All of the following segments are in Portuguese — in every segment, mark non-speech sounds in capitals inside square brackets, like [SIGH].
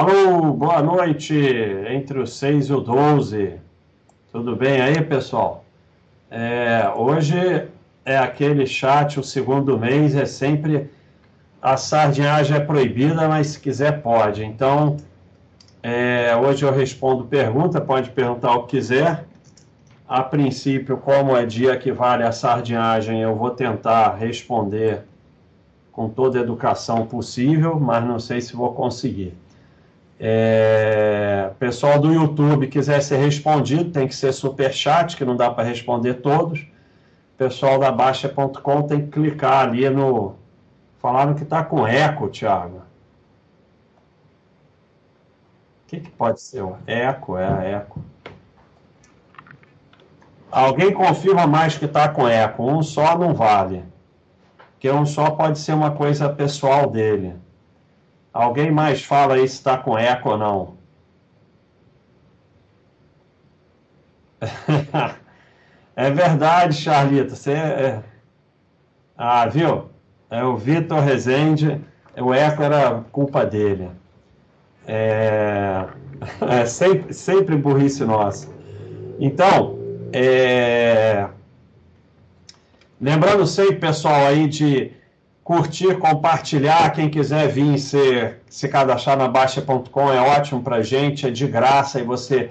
Alô, boa noite, entre o 6 e o 12. Tudo bem aí, pessoal? É, hoje é aquele chat, o segundo mês é sempre a sardinhagem é proibida, mas se quiser pode. Então, é, hoje eu respondo pergunta, pode perguntar o que quiser. A princípio, como é dia que vale a sardinhagem, eu vou tentar responder com toda a educação possível, mas não sei se vou conseguir. É, pessoal do YouTube quiser ser respondido, tem que ser super chat, que não dá para responder todos. Pessoal da Baixa.com tem que clicar ali no. Falaram que está com eco, Thiago. O que, que pode ser? Eco, é eco. Alguém confirma mais que está com eco. Um só não vale. Porque um só pode ser uma coisa pessoal dele. Alguém mais fala aí se está com eco ou não? [LAUGHS] é verdade, Charlita. Você é... Ah, viu? É o Vitor Rezende. O eco era culpa dele. É, [LAUGHS] é sempre, sempre burrice nossa. Então, é... lembrando sempre, pessoal, aí de curtir, compartilhar. Quem quiser vir se, se cadastrar na Baixa.com é ótimo para gente, é de graça e você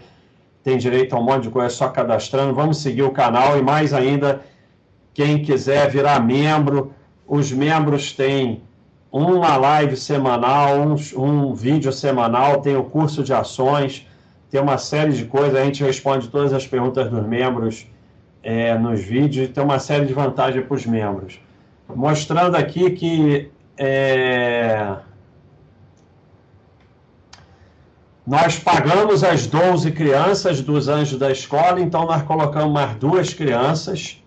tem direito a um monte de coisa só cadastrando. Vamos seguir o canal e mais ainda, quem quiser virar membro, os membros têm uma live semanal, um, um vídeo semanal, tem o curso de ações, tem uma série de coisas. A gente responde todas as perguntas dos membros é, nos vídeos e tem uma série de vantagens para os membros mostrando aqui que é, nós pagamos as 12 crianças dos anjos da escola, então nós colocamos mais duas crianças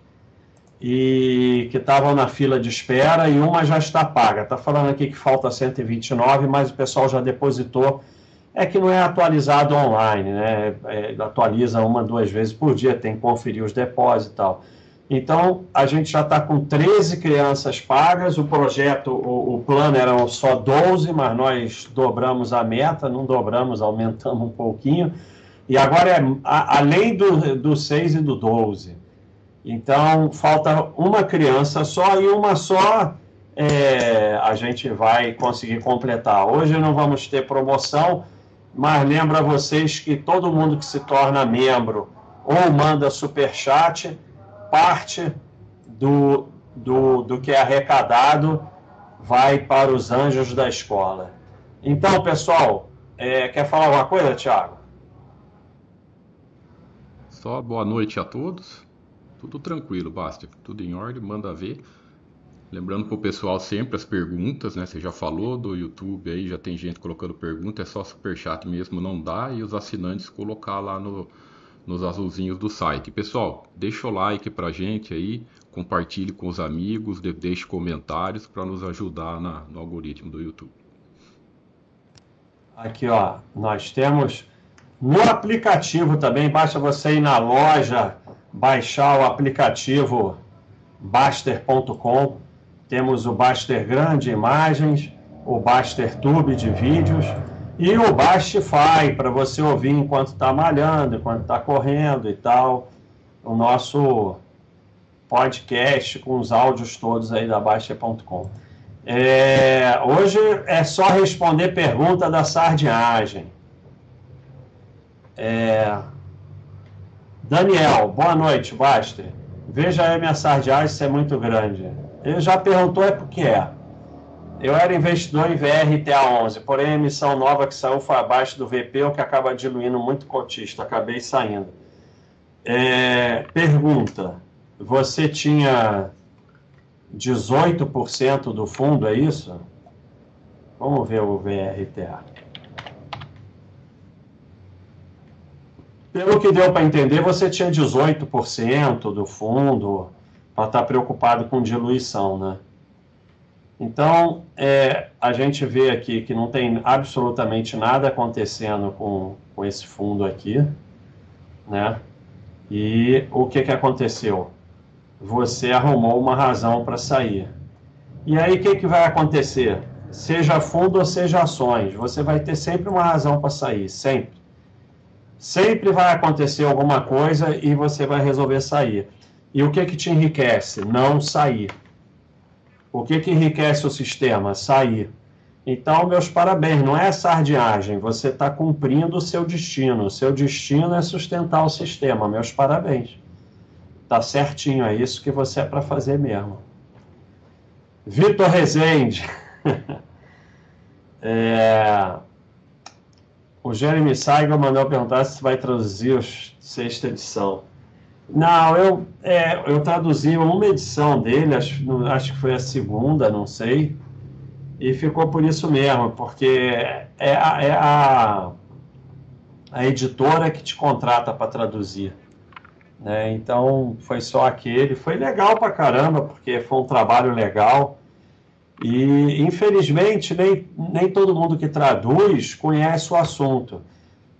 e que estavam na fila de espera e uma já está paga. Está falando aqui que falta 129, mas o pessoal já depositou. É que não é atualizado online, né? É, atualiza uma, duas vezes por dia, tem que conferir os depósitos e tal. Então, a gente já está com 13 crianças pagas. O projeto, o, o, plano eram só 12, mas nós dobramos a meta, não dobramos, aumentamos um pouquinho. E agora é a, além do, do 6 e do 12. Então, falta uma criança só e uma só é, a gente vai conseguir completar. Hoje não vamos ter promoção, mas lembro a vocês que todo mundo que se torna membro ou manda super chat parte do, do, do que é arrecadado vai para os anjos da escola. Então, pessoal, é, quer falar alguma coisa, Tiago? Só boa noite a todos. Tudo tranquilo, basta. Tudo em ordem, manda ver. Lembrando para o pessoal sempre as perguntas, né? Você já falou do YouTube aí, já tem gente colocando pergunta, é só superchat mesmo, não dá, e os assinantes colocar lá no, nos azulzinhos do site. Pessoal, deixa o like pra gente aí, compartilhe com os amigos, deixe comentários para nos ajudar na, no algoritmo do YouTube. Aqui, ó, nós temos no aplicativo também, basta você ir na loja, baixar o aplicativo Baster.com. Temos o Baster Grande Imagens, o Baster Tube de vídeos e o Bastify, para você ouvir enquanto está malhando, enquanto está correndo e tal. O nosso podcast com os áudios todos aí da Baixa.com. É, hoje é só responder pergunta da sardinhagem. É, Daniel, boa noite, Baster. Veja aí minha sardinhagem se é muito grande. Ele já perguntou, é porque é. Eu era investidor em VRTA11, porém a emissão nova que saiu foi abaixo do VP, o que acaba diluindo muito cotista. Acabei saindo. É, pergunta: você tinha 18% do fundo, é isso? Vamos ver o VRTA. Pelo que deu para entender, você tinha 18% do fundo para estar tá preocupado com diluição, né? Então, é, a gente vê aqui que não tem absolutamente nada acontecendo com, com esse fundo aqui, né? E o que, que aconteceu? Você arrumou uma razão para sair. E aí, o que, que vai acontecer? seja fundo ou seja ações, você vai ter sempre uma razão para sair, sempre. Sempre vai acontecer alguma coisa e você vai resolver sair. E o que que te enriquece? Não sair. O que que enriquece o sistema? Sair. Então, meus parabéns, não é sardinhagem, você está cumprindo o seu destino. O seu destino é sustentar o sistema, meus parabéns. Tá certinho, é isso que você é para fazer mesmo. Vitor Rezende. [LAUGHS] é... O Jeremy Saigon mandou perguntar se vai traduzir a sexta edição. Não, eu, é, eu traduzi uma edição dele, acho, acho que foi a segunda, não sei, e ficou por isso mesmo, porque é a, é a, a editora que te contrata para traduzir. Né? Então foi só aquele. Foi legal pra caramba, porque foi um trabalho legal. E, infelizmente, nem, nem todo mundo que traduz conhece o assunto.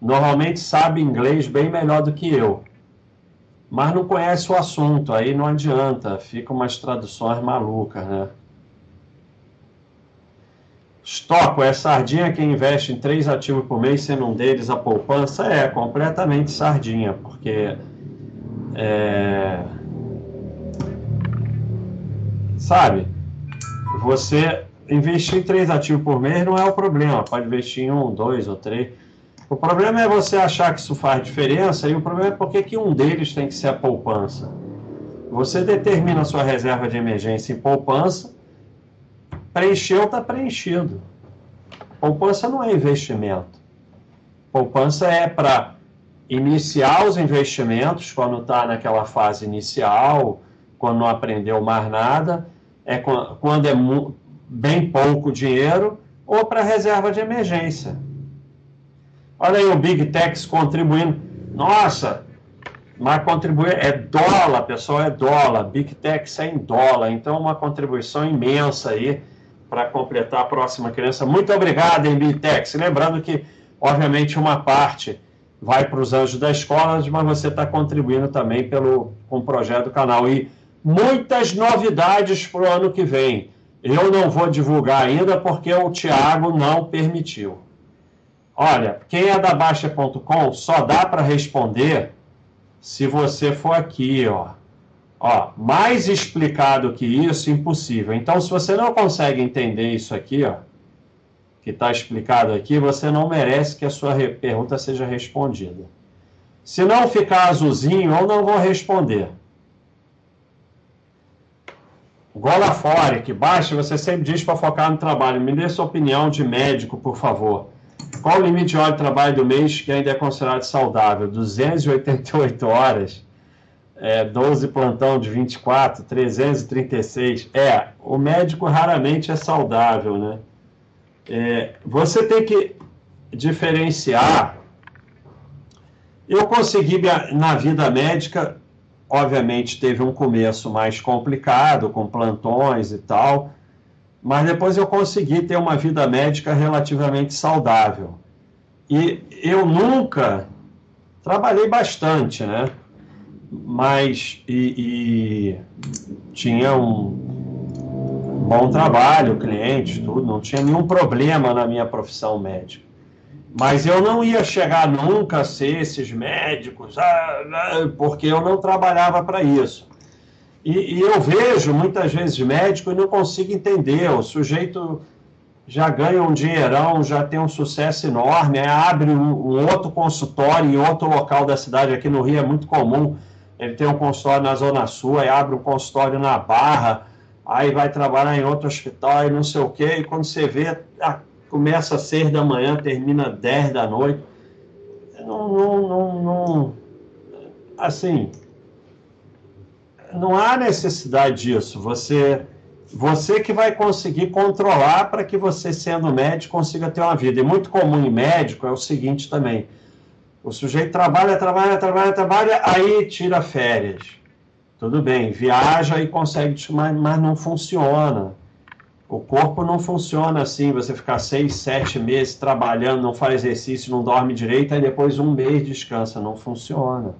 Normalmente sabe inglês bem melhor do que eu, mas não conhece o assunto, aí não adianta, fica umas traduções malucas, né? Estoco é sardinha que investe em três ativos por mês, sendo um deles a poupança? É, completamente sardinha, porque. É, sabe? você investir em três ativos por mês não é o problema. Pode investir em um, dois ou três. O problema é você achar que isso faz diferença e o problema é porque que um deles tem que ser a poupança. Você determina a sua reserva de emergência em poupança, preencheu, está preenchido. Poupança não é investimento. Poupança é para iniciar os investimentos, quando está naquela fase inicial, quando não aprendeu mais nada, é quando é bem pouco dinheiro, ou para reserva de emergência. Olha aí o Big Techs contribuindo. Nossa, mas contribuir é dólar, pessoal, é dólar. Big Techs é em dólar. Então, uma contribuição imensa aí para completar a próxima criança. Muito obrigado, hein, Big Techs. Lembrando que, obviamente, uma parte vai para os anjos da escola, mas você está contribuindo também pelo, com o projeto do canal. E muitas novidades para o ano que vem. Eu não vou divulgar ainda porque o Tiago não permitiu. Olha, quem é da Baixa.com só dá para responder se você for aqui, ó. Ó, mais explicado que isso, impossível. Então, se você não consegue entender isso aqui, ó, que está explicado aqui, você não merece que a sua pergunta seja respondida. Se não ficar azulzinho, eu não vou responder. Gola fora, que baixa, você sempre diz para focar no trabalho. Me dê sua opinião de médico, por favor. Qual o limite de hora de trabalho do mês que ainda é considerado saudável? 288 horas? É, 12 plantão de 24, 336. É, o médico raramente é saudável, né? É, você tem que diferenciar. Eu consegui, na vida médica, obviamente teve um começo mais complicado, com plantões e tal, mas depois eu consegui ter uma vida médica relativamente saudável. E eu nunca trabalhei bastante, né? Mas e, e tinha um bom trabalho, clientes, tudo, não tinha nenhum problema na minha profissão médica. Mas eu não ia chegar nunca a ser esses médicos, ah, ah, porque eu não trabalhava para isso. E, e, eu vejo muitas vezes médico e não consigo entender. O sujeito já ganha um dinheirão, já tem um sucesso enorme, abre um, um, outro consultório em outro local da cidade. Aqui no Rio é muito comum. Ele tem um consultório na Zona Sul, aí abre um consultório na Barra, aí vai trabalhar em outro hospital e não sei o quê. E quando você vê, começa às seis da manhã, termina às dez da noite. Não, não, não, não, assim, não há necessidade disso. Você, você que vai conseguir controlar para que você, sendo médico, consiga ter uma vida. E muito comum em médico é o seguinte também: o sujeito trabalha, trabalha, trabalha, trabalha, aí tira férias. Tudo bem, viaja e consegue, mas, mas não funciona. O corpo não funciona assim, você ficar seis, sete meses trabalhando, não faz exercício, não dorme direito, aí depois um mês descansa. Não funciona.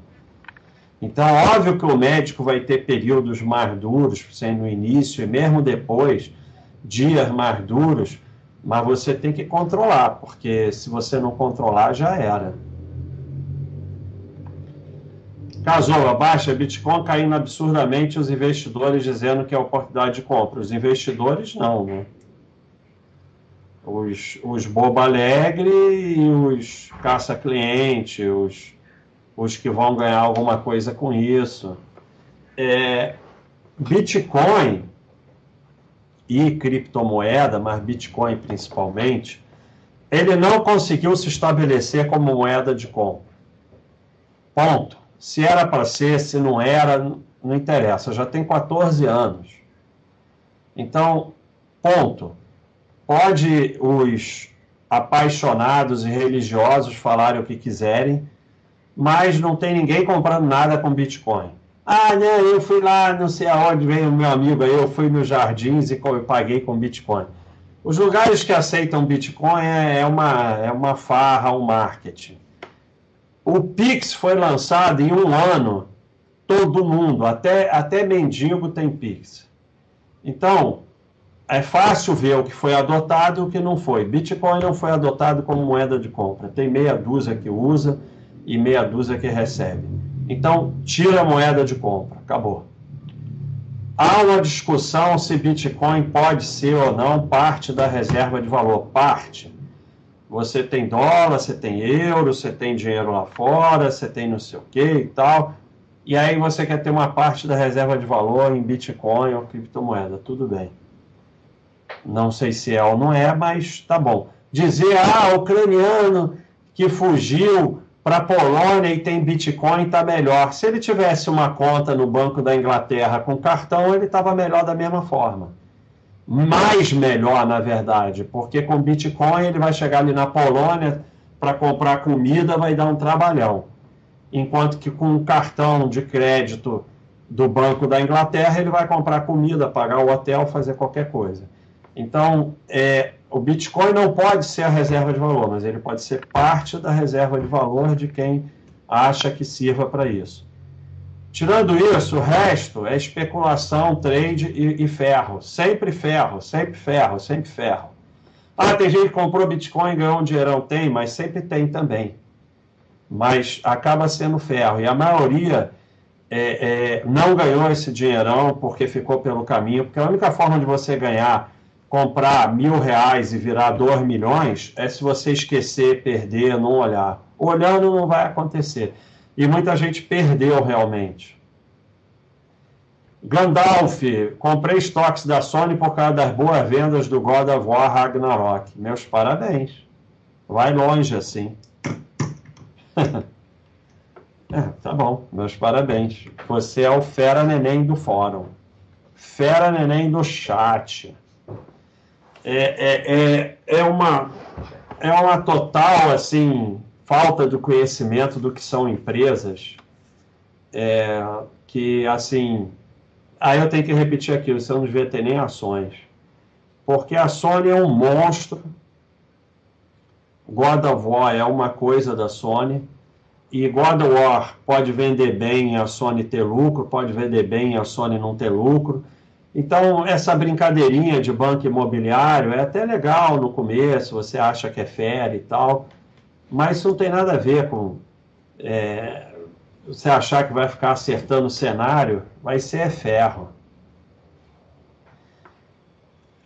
Então, óbvio que o médico vai ter períodos mais duros, sendo no início e mesmo depois, dias mais duros, Mas você tem que controlar, porque se você não controlar, já era. Casou, abaixa Bitcoin caindo absurdamente, os investidores dizendo que é oportunidade de compra. Os investidores não, né? Os, os boba alegre e os caça-cliente, os, os que vão ganhar alguma coisa com isso. É, Bitcoin e criptomoeda, mas Bitcoin principalmente, ele não conseguiu se estabelecer como moeda de compra. Ponto. Se era para ser, se não era, não interessa. Já tem 14 anos. Então, ponto. Pode os apaixonados e religiosos falarem o que quiserem, mas não tem ninguém comprando nada com Bitcoin. Ah, né, eu fui lá, não sei aonde veio o meu amigo aí, eu fui nos jardins e paguei com Bitcoin. Os lugares que aceitam Bitcoin é, é uma, é uma farra, um marketing. O Pix foi lançado em um ano, todo mundo, até, até mendigo tem Pix. Então, é fácil ver o que foi adotado e o que não foi. Bitcoin não foi adotado como moeda de compra. Tem meia dúzia que usa e meia dúzia que recebe. Então, tira a moeda de compra. Acabou. Há uma discussão se Bitcoin pode ser ou não parte da reserva de valor. Parte. Você tem dólar, você tem euro, você tem dinheiro lá fora, você tem não sei o que e tal. E aí você quer ter uma parte da reserva de valor em Bitcoin ou criptomoeda. Tudo bem. Não sei se é ou não é, mas tá bom. Dizer, ah, ucraniano que fugiu para a Polônia e tem Bitcoin está melhor. Se ele tivesse uma conta no Banco da Inglaterra com cartão, ele estava melhor da mesma forma mais melhor, na verdade, porque com Bitcoin ele vai chegar ali na Polônia para comprar comida, vai dar um trabalhão. Enquanto que com um cartão de crédito do Banco da Inglaterra, ele vai comprar comida, pagar o hotel, fazer qualquer coisa. Então, é, o Bitcoin não pode ser a reserva de valor, mas ele pode ser parte da reserva de valor de quem acha que sirva para isso. Tirando isso, o resto é especulação, trade e, e, ferro. Sempre ferro, sempre ferro, sempre ferro. Ah, tem gente que comprou Bitcoin e ganhou um dinheirão. Tem, mas sempre tem também. Mas acaba sendo ferro. E a maioria é, é, não ganhou esse dinheirão porque ficou pelo caminho. Porque a única forma de você ganhar, comprar mil reais e virar dois milhões, é se você esquecer, perder, não olhar. Olhando não vai acontecer e muita gente perdeu realmente. Gandalf, comprei estoques da Sony por causa das boas vendas do God of War Ragnarok. Meus parabéns. Vai longe assim. [LAUGHS] é, tá bom, meus parabéns. Você é o fera neném do fórum. Fera neném do chat. É, é, é, é, uma, é uma total, assim, falta de conhecimento do que são empresas, é, que, assim, aí eu tenho que repetir aquilo, você não devia ter nem ações, porque a Sony é um monstro, God of War é uma coisa da Sony, e God of War pode vender bem a Sony ter lucro, pode vender bem a Sony não ter lucro. Então, essa brincadeirinha de banco imobiliário é até legal no começo, você acha que é fera e tal, mas isso não tem nada a ver com é, você achar que vai ficar acertando o cenário, vai ser ferro.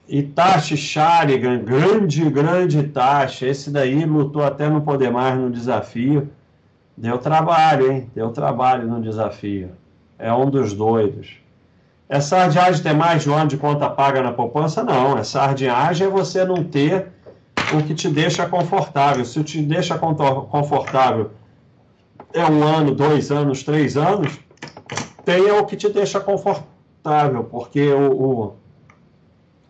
Itachi Sharigan, grande, grande Itachi, esse daí lutou até não poder mais no desafio. Deu trabalho, hein? Deu trabalho no desafio. É um dos doidos. É sardinhagem ter mais de um ano de conta paga na poupança? Não. É sardinhagem é você não ter o que te deixa confortável. Se te deixa confortável é um ano, dois anos, três anos, tenha o que te deixa confortável, porque o, o,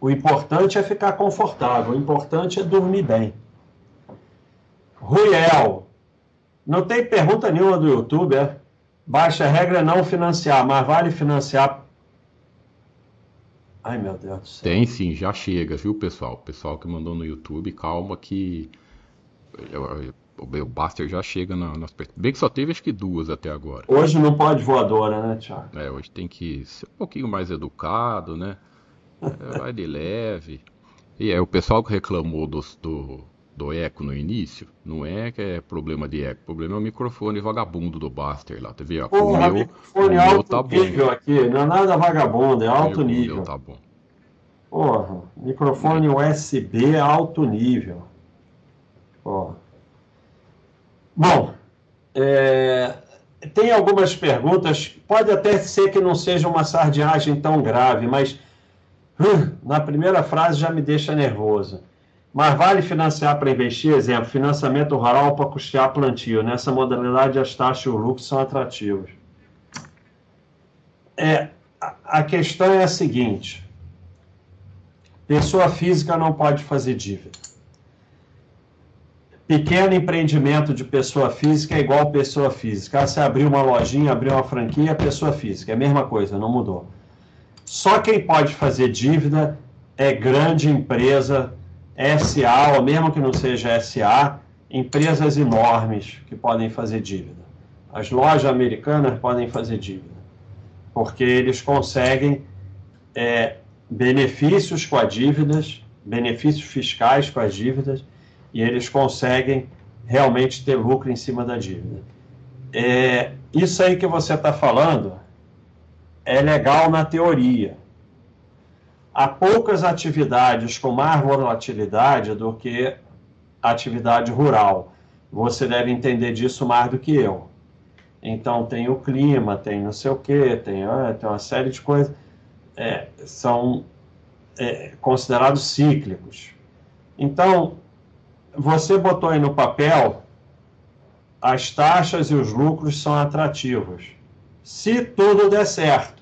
o importante é ficar confortável, o importante é dormir bem. Ruiel, não tem pergunta nenhuma do YouTube, é? Baixa regra não financiar, mas vale financiar Ai, meu Deus do céu. Tem sim, já chega, viu, pessoal? O pessoal que mandou no YouTube, calma que o Buster já chega na, nas. Bem que só teve acho que duas até agora. Hoje não pode voadora, né, Thiago? É, hoje tem que ser um pouquinho mais educado, né? É, vai de leve. E é o pessoal que reclamou do, do, do eco no início, não é que é problema de eco, o problema é o microfone vagabundo do Buster lá, tá vendo? Porra, o meu, microfone o alto tá nível bom. aqui, não é nada vagabundo, é alto meu, nível. Meu tá bom. Porra, microfone USB alto nível. Porra. Bom, é, tem algumas perguntas, pode até ser que não seja uma sardinhagem tão grave, mas na primeira frase já me deixa nervoso. Mas vale financiar para investir? Exemplo, financiamento rural para custear plantio. Nessa modalidade, as taxas e o lucro são atrativos. É, a questão é a seguinte: pessoa física não pode fazer dívida. Pequeno empreendimento de pessoa física é igual pessoa física. Você abriu uma lojinha, abriu uma franquia, é pessoa física. É a mesma coisa, não mudou. Só quem pode fazer dívida é grande empresa, SA, ou mesmo que não seja SA, empresas enormes que podem fazer dívida. As lojas americanas podem fazer dívida, porque eles conseguem é, benefícios com as dívidas, benefícios fiscais com as dívidas, e eles conseguem realmente ter lucro em cima da dívida. É, isso aí que você está falando é legal na teoria. Há poucas atividades com mais volatilidade do que atividade rural. Você deve entender disso mais do que eu. Então, tem o clima, tem não sei o quê, tem, ah, tem uma série de coisas. É, são é, considerados cíclicos. Então, você botou aí no papel as taxas e os lucros são atrativos se tudo der certo.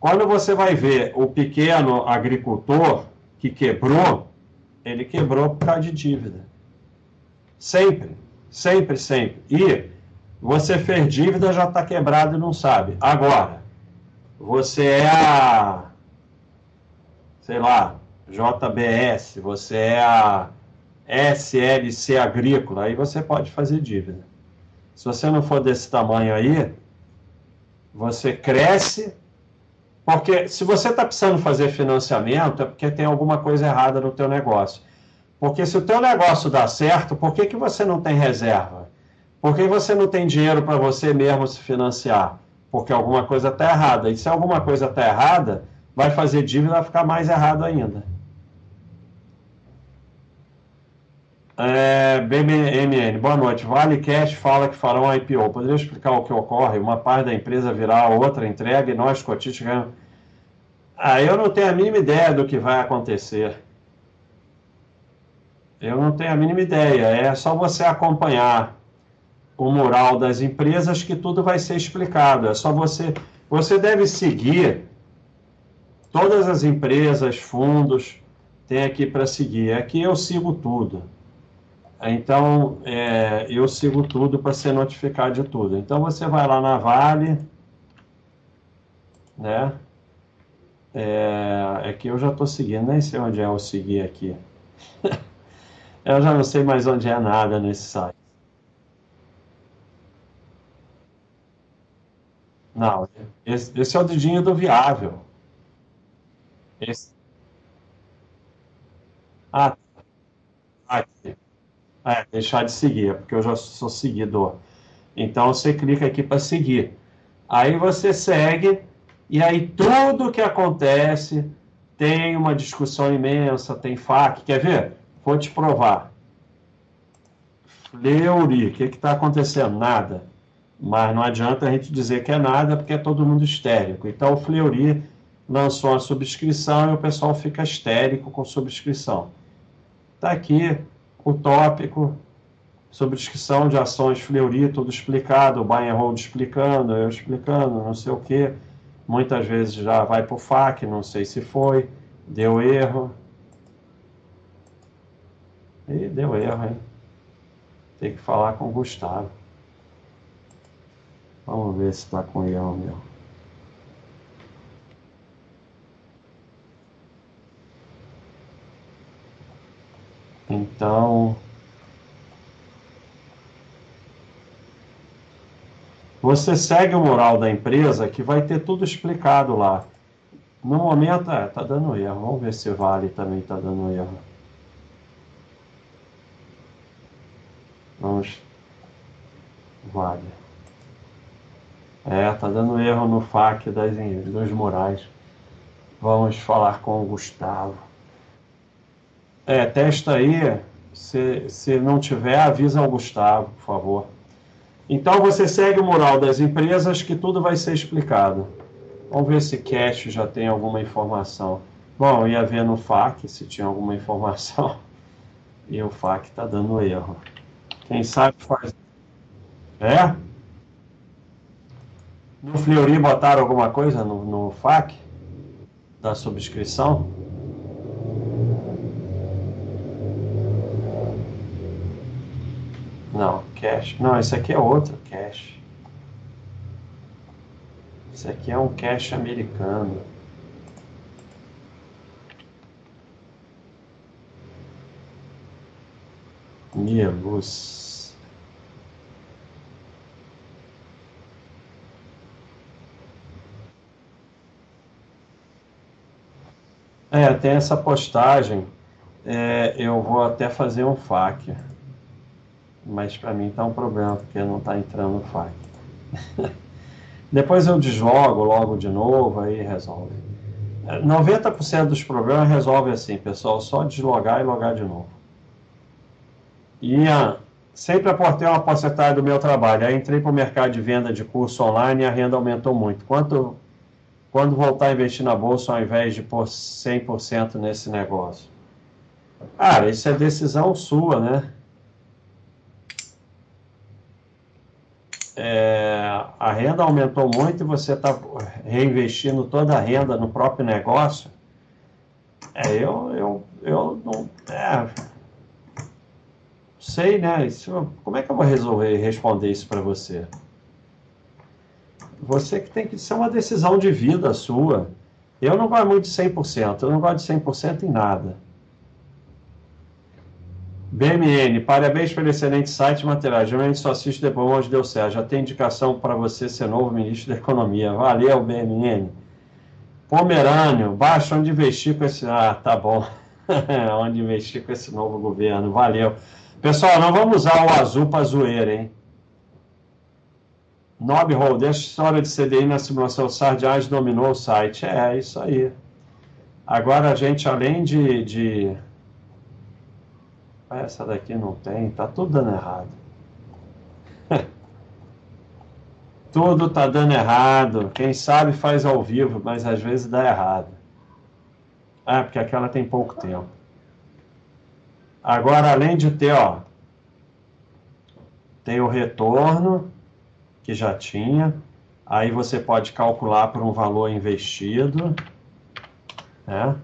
Quando você vai ver o pequeno agricultor que quebrou, ele quebrou por causa de dívida. Sempre, sempre, sempre. E você fez dívida, já está quebrado e não sabe. Agora, você é a, sei lá, JBS, você é a SLC Agrícola, aí você pode fazer dívida. Se você não for desse tamanho aí, você cresce, porque se você está precisando fazer financiamento, é porque tem alguma coisa errada no teu negócio. Porque se o teu negócio dá certo, por que, que você não tem reserva? Por que você não tem dinheiro para você mesmo se financiar? Porque alguma coisa está errada. E se alguma coisa está errada, vai fazer dívida vai ficar mais errado ainda. É, BMN, boa noite. Vale Cash fala que farão IPO. Poderia explicar o que ocorre? Uma parte da empresa virar a outra entrega e nós, cotistas, ganhamos. Ah, eu não tenho a mínima ideia do que vai acontecer. Eu não tenho a mínima ideia. É só você acompanhar o mural das empresas que tudo vai ser explicado. É só você. Você deve seguir todas as empresas, fundos, tem aqui para seguir. Aqui eu sigo tudo. Então, é, eu sigo tudo para ser notificado de tudo. Então, você vai lá na Vale, né? É, é que eu já estou seguindo, nem sei onde é eu seguir aqui. [LAUGHS] eu já não sei mais onde é nada nesse site. Não, esse, esse é o dedinho do viável. Esse... Ah, tá. aqui. É, deixar de seguir, porque eu já sou seguidor. Então você clica aqui para seguir. Aí você segue, e aí tudo que acontece tem uma discussão imensa, tem FAQ. Quer ver? Vou te provar. Fleury, o que está acontecendo? Nada. Mas não adianta a gente dizer que é nada, porque é todo mundo histérico. Então o Fleury lançou a subscrição e o pessoal fica histérico com subscrição. Está aqui o tópico sobre descrição de ações Fleury, tudo explicado, o buy and hold explicando, eu explicando, não sei o que. Muitas vezes já vai para o FAQ, não sei se foi, deu erro. E deu erro, hein? Tem que falar com o Gustavo. Vamos ver se está com erro meu. Então, você segue o mural da empresa que vai ter tudo explicado lá. No momento, é, tá dando erro. Vamos ver se vale também tá dando erro. Vamos. Vale. É, tá dando erro no FAQ das, dos Moraes. Vamos falar com o Gustavo. É, testa aí. Se, se não tiver, avisa o Gustavo, por favor. Então você segue o mural das empresas que tudo vai ser explicado. Vamos ver se Cash já tem alguma informação. Bom, eu ia ver no FAQ se tinha alguma informação. [LAUGHS] E o FAQ está dando erro. Quem sabe faz. É? No Fleury botaram alguma coisa no, no FAQ da subscrição? Não, cash. Não, esse aqui é outro cash. Esse aqui é um cash americano. Minha luz. É, tem essa postagem. É, eu vou até fazer um FAQ. Mas para mim tá um problema, porque não está entrando o FAQ. [LAUGHS] Depois eu deslogo logo de novo, aí resolve. 90% dos problemas resolve assim, pessoal, só deslogar e logar de novo. Ian, sempre aportei uma porcentagem do meu trabalho. Aí entrei para o mercado de venda de curso online e a renda aumentou muito. Quanto, quando voltar a investir na bolsa ao invés de pôr 100% nesse negócio? Cara, isso é decisão sua, né? É, a renda aumentou muito e você está reinvestindo toda a renda no próprio negócio, é, eu, eu, eu não. É, sei, né? Isso, como é que eu vou resolver responder isso para você? Você que tem que ser uma decisão de vida sua. Eu não gosto muito de 100%, eu não gosto de 100% em nada. BMN, parabéns pelo excelente site e material. Geralmente só assisto depois onde deu certo. Já tem indicação para você ser novo ministro da Economia. Valeu, BMN. Pomerânio, baixa onde investir com esse. Ah, tá bom. [LAUGHS] onde investir com esse novo governo. Valeu. Pessoal, não vamos usar o azul para zoeira, hein? Nob Hold, essa história de CDI na simulação Sardiage dominou o site. É, é isso aí. Agora a gente, além de, de essa daqui não tem, tá tudo dando errado. [LAUGHS] tudo tá dando errado. Quem sabe faz ao vivo, mas às vezes dá errado. Ah, porque aquela tem pouco tempo. Agora, além de ter, ó, tem o retorno, que já tinha. Aí você pode calcular por um valor investido, né?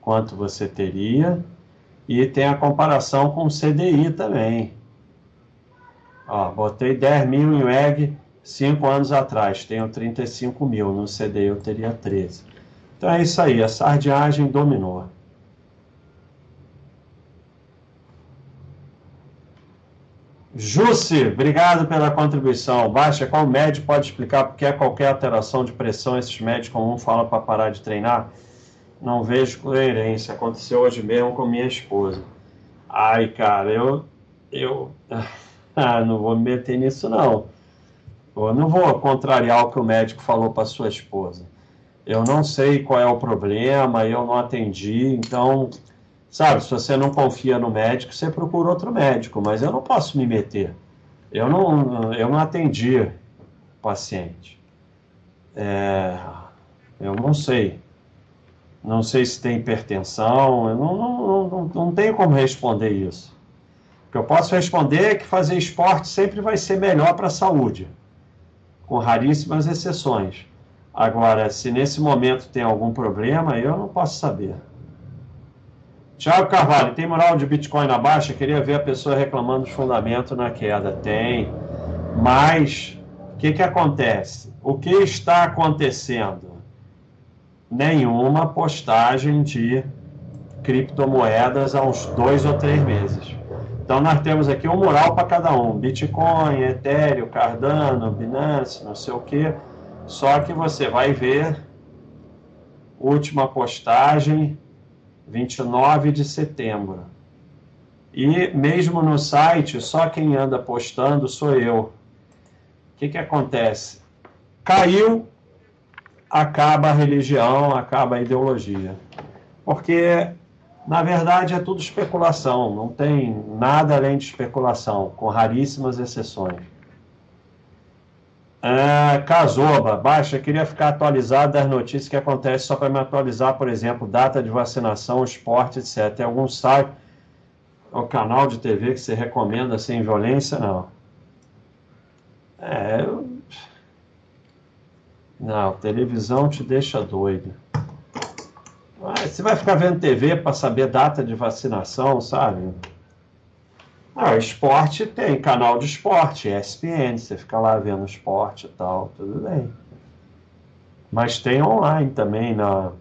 Quanto você teria. E tem a comparação com o CDI também. Ó, botei 10 mil em WEG 5 anos atrás, tenho 35 mil, no CDI eu teria 13. Então é isso aí, a sardiagem dominou. Jusce, obrigado pela contribuição. Baixa, qual médico pode explicar por que é qualquer alteração de pressão esses médicos comuns falam para parar de treinar? Não vejo coerência. Aconteceu hoje mesmo com minha esposa. Ai, cara, eu, eu [LAUGHS] ah, não vou me meter nisso, não. Eu não vou contrariar o que o médico falou para sua esposa. Eu não sei qual é o problema, eu não atendi, então, sabe, se você não confia no médico, você procura outro médico, mas eu não posso me meter. Eu não, eu não atendi o paciente. É, eu não sei não sei se tem hipertensão, eu não, não, não, não tenho como responder isso. O que eu posso responder é que fazer esporte sempre vai ser melhor para a saúde, com raríssimas exceções. Agora, se nesse momento tem algum problema, eu não posso saber. Tiago Carvalho, tem moral de Bitcoin na baixa? Queria ver a pessoa reclamando de fundamento na queda. Tem. Mas, o que, que acontece? O que está acontecendo? Nenhuma postagem de criptomoedas há uns dois ou três meses. Então nós temos aqui um mural para cada um: Bitcoin, Ethereum, Cardano, Binance, não sei o que. Só que você vai ver última postagem, 29 de setembro. E mesmo no site, só quem anda postando sou eu. O que, que acontece? Caiu, acaba a religião, acaba a ideologia. Porque, na verdade, é tudo especulação, não tem nada além de especulação, com raríssimas exceções. É, Casoba, baixa, queria ficar atualizado das notícias que acontecem só para me atualizar, por exemplo, data de vacinação, esporte, etc. Tem algum site ou canal de TV que você recomenda sem violência? Não. É, eu... Não, televisão te deixa doido. Você vai ficar vendo TV para saber data de vacinação, sabe? Ah, esporte tem canal de esporte, ESPN, você fica lá vendo esporte e tal, tudo bem. Mas tem online também na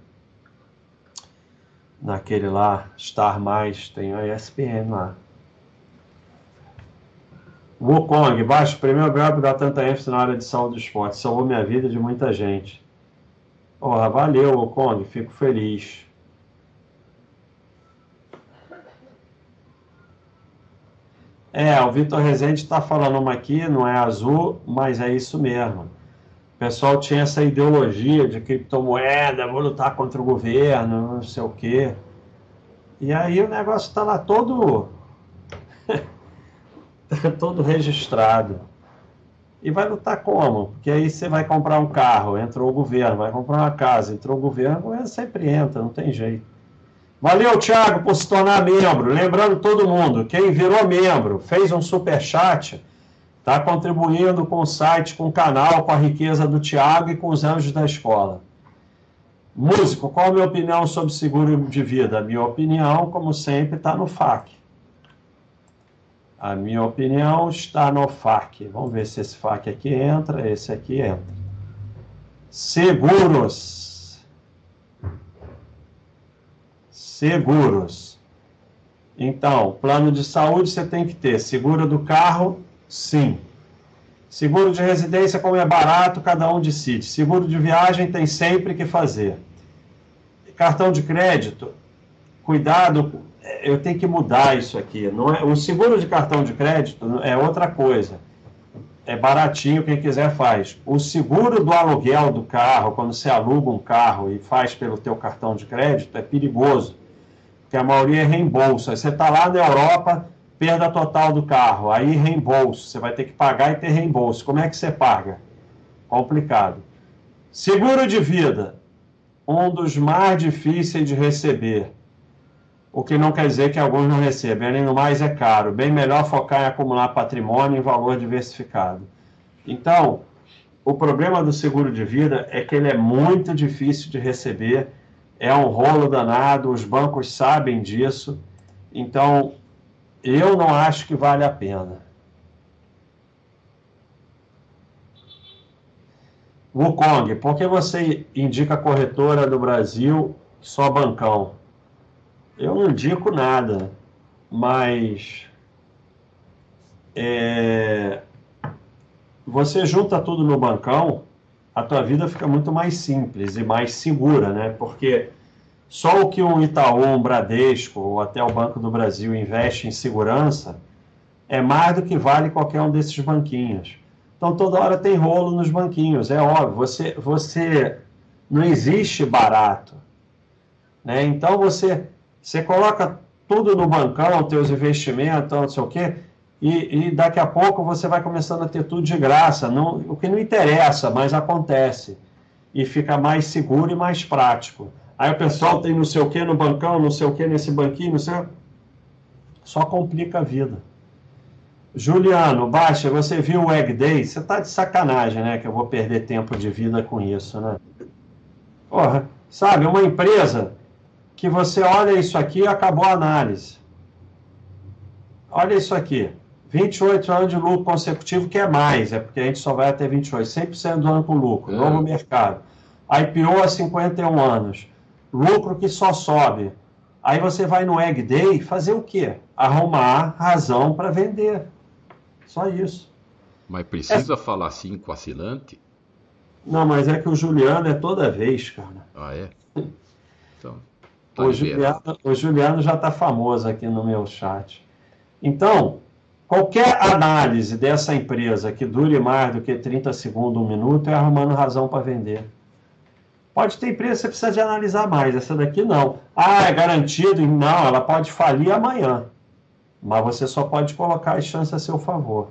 naquele lá, Star Mais, tem a ESPN lá. Wukong, baixo, primeiro grau dá tanta ênfase na área de saúde do esporte, salvou minha vida de muita gente. Porra, valeu, Wukong, fico feliz. É, o Vitor Rezende está falando uma aqui, não é azul, mas é isso mesmo. O pessoal tinha essa ideologia de criptomoeda, vou lutar contra o governo, não sei o quê. E aí o negócio está lá todo. Todo registrado. E vai lutar como? Porque aí você vai comprar um carro, entrou o governo, vai comprar uma casa, entrou o governo, o governo sempre entra, não tem jeito. Valeu, Thiago, por se tornar membro. Lembrando todo mundo, quem virou membro, fez um super chat, está contribuindo com o site, com o canal, com a riqueza do Thiago e com os anjos da escola. Músico, qual a minha opinião sobre seguro de vida? Minha opinião, como sempre, está no FAC. A minha opinião está no FAC. Vamos ver se esse FAC aqui entra, esse aqui entra. Seguros. seguros. Então, plano de saúde você tem que ter. Seguro do carro, sim. Seguro de residência, como é barato, cada um decide. Seguro de viagem tem sempre que fazer. Cartão de crédito, cuidado, eu tenho que mudar isso aqui. Não é, o seguro de cartão de crédito é outra coisa. É baratinho, quem quiser faz. O seguro do aluguel do carro, quando você aluga um carro e faz pelo teu cartão de crédito, é perigoso que a maioria é reembolso. Aí você está lá na Europa, perda total do carro, aí reembolso, você vai ter que pagar e ter reembolso. Como é que você paga? Complicado. Seguro de vida, um dos mais difíceis de receber. O que não quer dizer que alguns não recebem, além do mais é caro. Bem melhor focar em acumular patrimônio em valor diversificado. Então, o problema do seguro de vida é que ele é muito difícil de receber é um rolo danado, os bancos sabem disso, então eu não acho que vale a pena. Wukong, por que você indica corretora do Brasil só bancão? Eu não indico nada, mas é, você junta tudo no bancão, a tua vida fica muito mais simples e mais segura, né? Porque só o que um Itaú, um Bradesco ou até o Banco do Brasil investe em segurança é mais do que vale qualquer um desses banquinhos. Então toda hora tem rolo nos banquinhos, é óbvio. Você, você não existe barato, né? Então você, você coloca tudo no bancão, teus investimentos, não sei o quê, e, e, daqui a pouco você vai começando a ter tudo de graça. Não, o que não interessa, mas acontece. E fica mais seguro e mais prático. Aí o pessoal tem não sei o que no bancão, não sei o que nesse banquinho, não sei. Só complica a vida. Juliano, baixa, você viu o Egg Day? Você tá de sacanagem, né? Que eu vou perder tempo de vida com isso, né? Porra, sabe, uma empresa que você olha isso aqui e acabou a análise. Olha isso aqui. 28 anos de lucro consecutivo, que é mais, é porque a gente só vai até 28, 100% do ano com lucro, é. novo mercado. IPO a 51 anos, lucro que só sobe. Aí você vai no Egg Day fazer o quê? Arrumar razão para vender. Só isso. Mas precisa é... falar assim com assinante? Não, mas é que o Juliano é toda vez, cara. Ah, é? [LAUGHS] Então, tá o, Juliano, o Juliano já está famoso aqui no meu chat. Então, qualquer análise dessa empresa que dure mais do que 30 segundos, um minuto, é arrumando razão para vender. Pode ter empresa que você precisa de analisar mais, essa daqui não. Ah, é garantido? Não, ela pode falir amanhã. Mas você só pode colocar as chances a seu favor.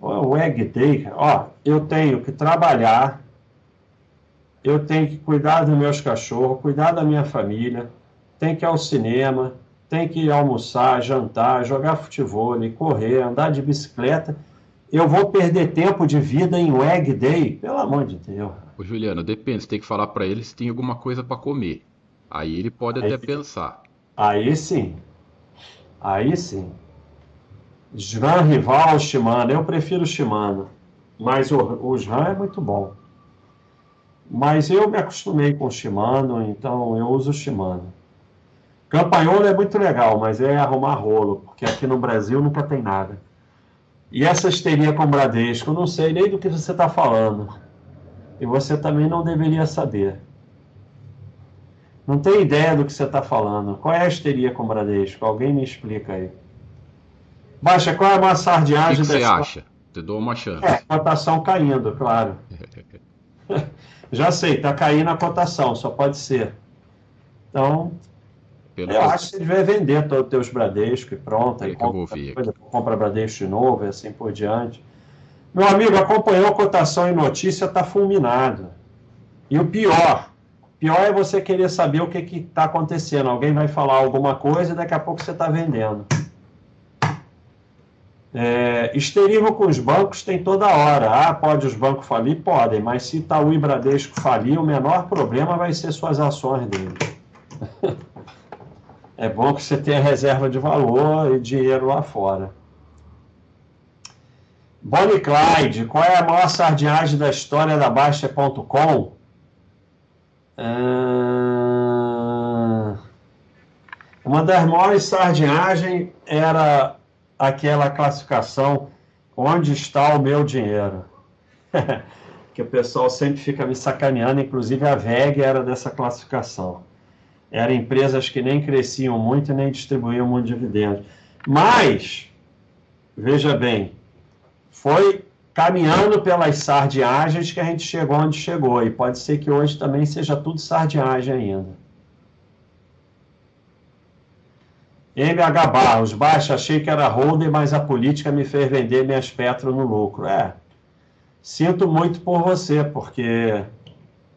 O Egg Day, ó, eu tenho que trabalhar, eu tenho que cuidar dos meus cachorros, cuidar da minha família, tenho que ir ao cinema, tenho que ir almoçar, jantar, jogar futebol, correr, andar de bicicleta. Eu vou perder tempo de vida em Egg Day? Pelo amor de Deus. Ô, Juliano, depende, você tem que falar para ele se tem alguma coisa para comer. Aí ele pode aí, até pensar. Aí sim. Aí sim. SRAM rival Shimano, eu prefiro Shimano, mas o, o é muito bom. Mas eu me acostumei com o Shimano, então eu uso o Shimano. Campanholo é muito legal, mas é arrumar rolo, porque aqui no Brasil nunca tem nada. E essa histeria com Bradesco, eu não sei nem do que você está falando. E você também não deveria saber. Não tem ideia do que você está falando. Qual é a histeria com Bradesco? Alguém me explica aí. Baixa, qual é a maior sardinhagem O que, que você acha? Te dou uma chance. É, cotação caindo, claro. [LAUGHS] Já sei, está caindo a cotação, só pode ser. Então, Pelo eu acho que ele vai vender todos os teus Bradesco e pronto. É aí compra, compra Bradesco de novo e assim por diante. Meu amigo, acompanhou a cotação e notícia, está fulminado. E o pior, pior é você querer saber o que está acontecendo. Alguém vai falar alguma coisa e daqui a pouco você está vendendo. É, com os bancos tem toda hora. Ah, pode os bancos falir? Podem, mas se Itaú e Bradesco falir, o menor problema vai ser suas ações deles. [LAUGHS] é bom que você tenha reserva de valor e dinheiro lá fora. Bonnie Clyde, qual é a maior sardinhagem da história da Baixa.com? Ah, uma das maiores sardinhagens era aquela classificação onde está o meu dinheiro. [LAUGHS] que o pessoal sempre fica me sacaneando, inclusive a VEG era dessa classificação. Eram empresas que nem cresciam muito nem distribuíam muito dividendos. Mas, veja bem, foi caminhando pelas sardiagens que a gente chegou onde chegou. E pode ser que hoje também seja tudo sardiagem ainda. MH Barros, baixa, achei que era holder, mas a política me fez vender minhas Petro no lucro. É, sinto muito por você, porque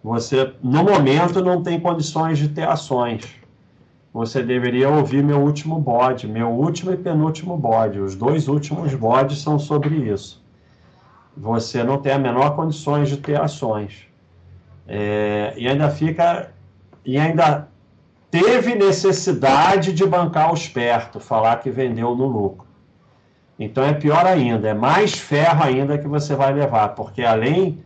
você, no momento, não tem condições de ter ações. Você deveria ouvir meu último bode, meu último e penúltimo bode. Os dois últimos bodes são sobre isso. Você não tem a menor condições de ter ações. É, e ainda fica. E ainda teve necessidade de bancar o esperto, falar que vendeu no lucro. Então é pior ainda, é mais ferro ainda que você vai levar, porque além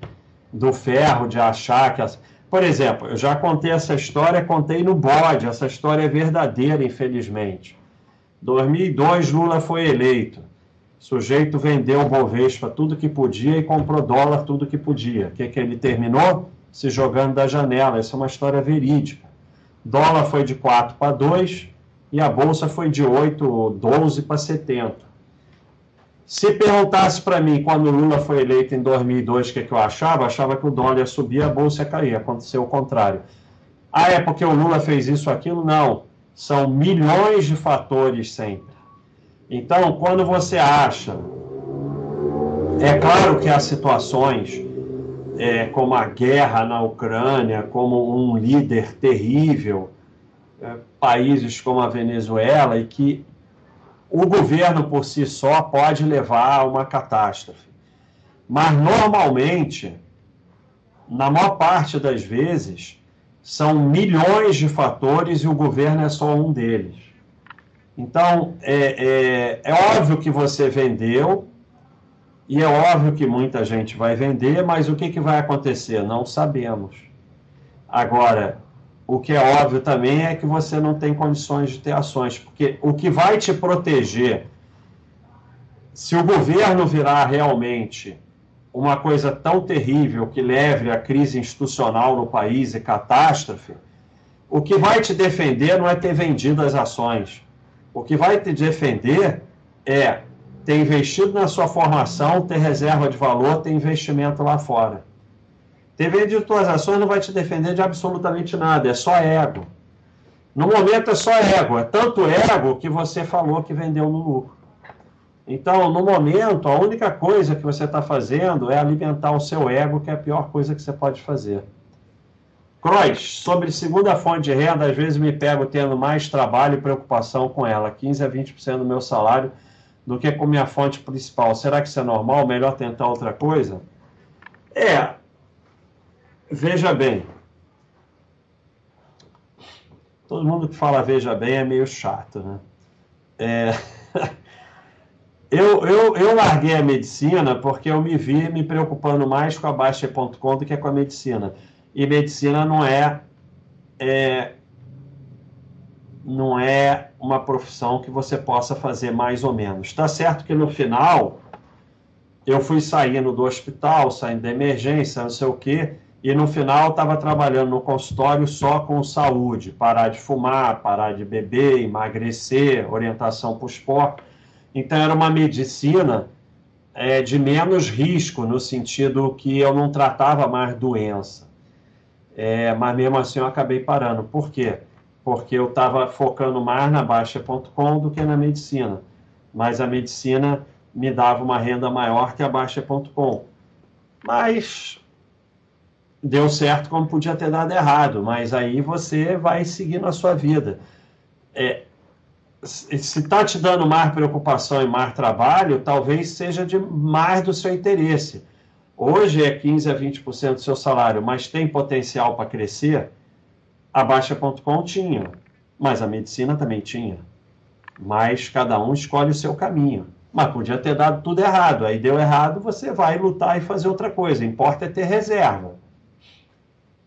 do ferro de achar que. As... Por exemplo, eu já contei essa história, contei no bode, essa história é verdadeira, infelizmente. 2002, Lula foi eleito. O sujeito vendeu Bovespa tudo que podia e comprou dólar tudo que podia. O que, que ele terminou? Se jogando da janela. Essa é uma história verídica dólar foi de 4 para 2 e a bolsa foi de 8, 12 para 70. Se perguntasse para mim quando Lula foi eleito em 2002 o que, é que eu achava, achava que o dólar ia subir a bolsa ia cair. Aconteceu o contrário. Ah, é porque o Lula fez isso, aquilo? Não. São milhões de fatores sempre. Então, quando você acha. É claro que há situações é, como a guerra na Ucrânia, como um líder terrível, é, países como a Venezuela, e que o governo por si só pode levar a uma catástrofe. Mas, normalmente, na maior parte das vezes, são milhões de fatores e o governo é só um deles. Então, é, é, é óbvio que você vendeu, e é óbvio que muita gente vai vender, mas o que, que vai acontecer? Não sabemos. Agora, o que é óbvio também é que você não tem condições de ter ações, porque o que vai te proteger, se o governo virar realmente uma coisa tão terrível que leve à crise institucional no país e catástrofe, O que vai te defender não é ter vendido as ações. O que vai te defender é ter investido na sua formação, ter reserva de valor, ter investimento lá fora. Ter vendido suas ações não vai te defender de absolutamente nada, é só ego. No momento é só ego, é tanto ego que você falou que vendeu no lucro. Então, no momento, a única coisa que você está fazendo é alimentar o seu ego, que é a pior coisa que você pode fazer. Croix, sobre segunda fonte de renda, às vezes me pego tendo mais trabalho e preocupação com ela, 15 a 20% do meu salário, do que com minha fonte principal. Será que isso é normal? Melhor tentar outra coisa? É. Veja bem, Todo mundo que fala veja bem é meio chato, né? É... [LAUGHS] eu, eu, eu larguei a medicina porque eu me vi me preocupando mais com a Baixa.com do que com a medicina. E medicina não é, é não é uma profissão que você possa fazer mais ou menos. Está certo que no final eu fui saindo do hospital, saindo da emergência, não sei o quê, e no final estava trabalhando no consultório só com saúde, parar de fumar, parar de beber, emagrecer, orientação para o esporte. Então era uma medicina é, de menos risco, no sentido que eu não tratava mais doença. É, mas mesmo assim eu acabei parando. Por quê? Porque eu estava focando mais na Baixa.com do que na medicina. Mas a medicina me dava uma renda maior que a Baixa.com. Mas deu certo como podia ter dado errado, mas aí você vai seguindo a sua vida. É, se está te dando mais preocupação e mais trabalho, talvez seja de mais do seu interesse. Hoje é 15 a 20% do seu salário, mas tem potencial para crescer? A Baixa.com tinha, mas a medicina também tinha. Mas cada um escolhe o seu caminho. Mas podia ter dado tudo errado. Aí deu errado, você vai lutar e fazer outra coisa. Importa é ter reserva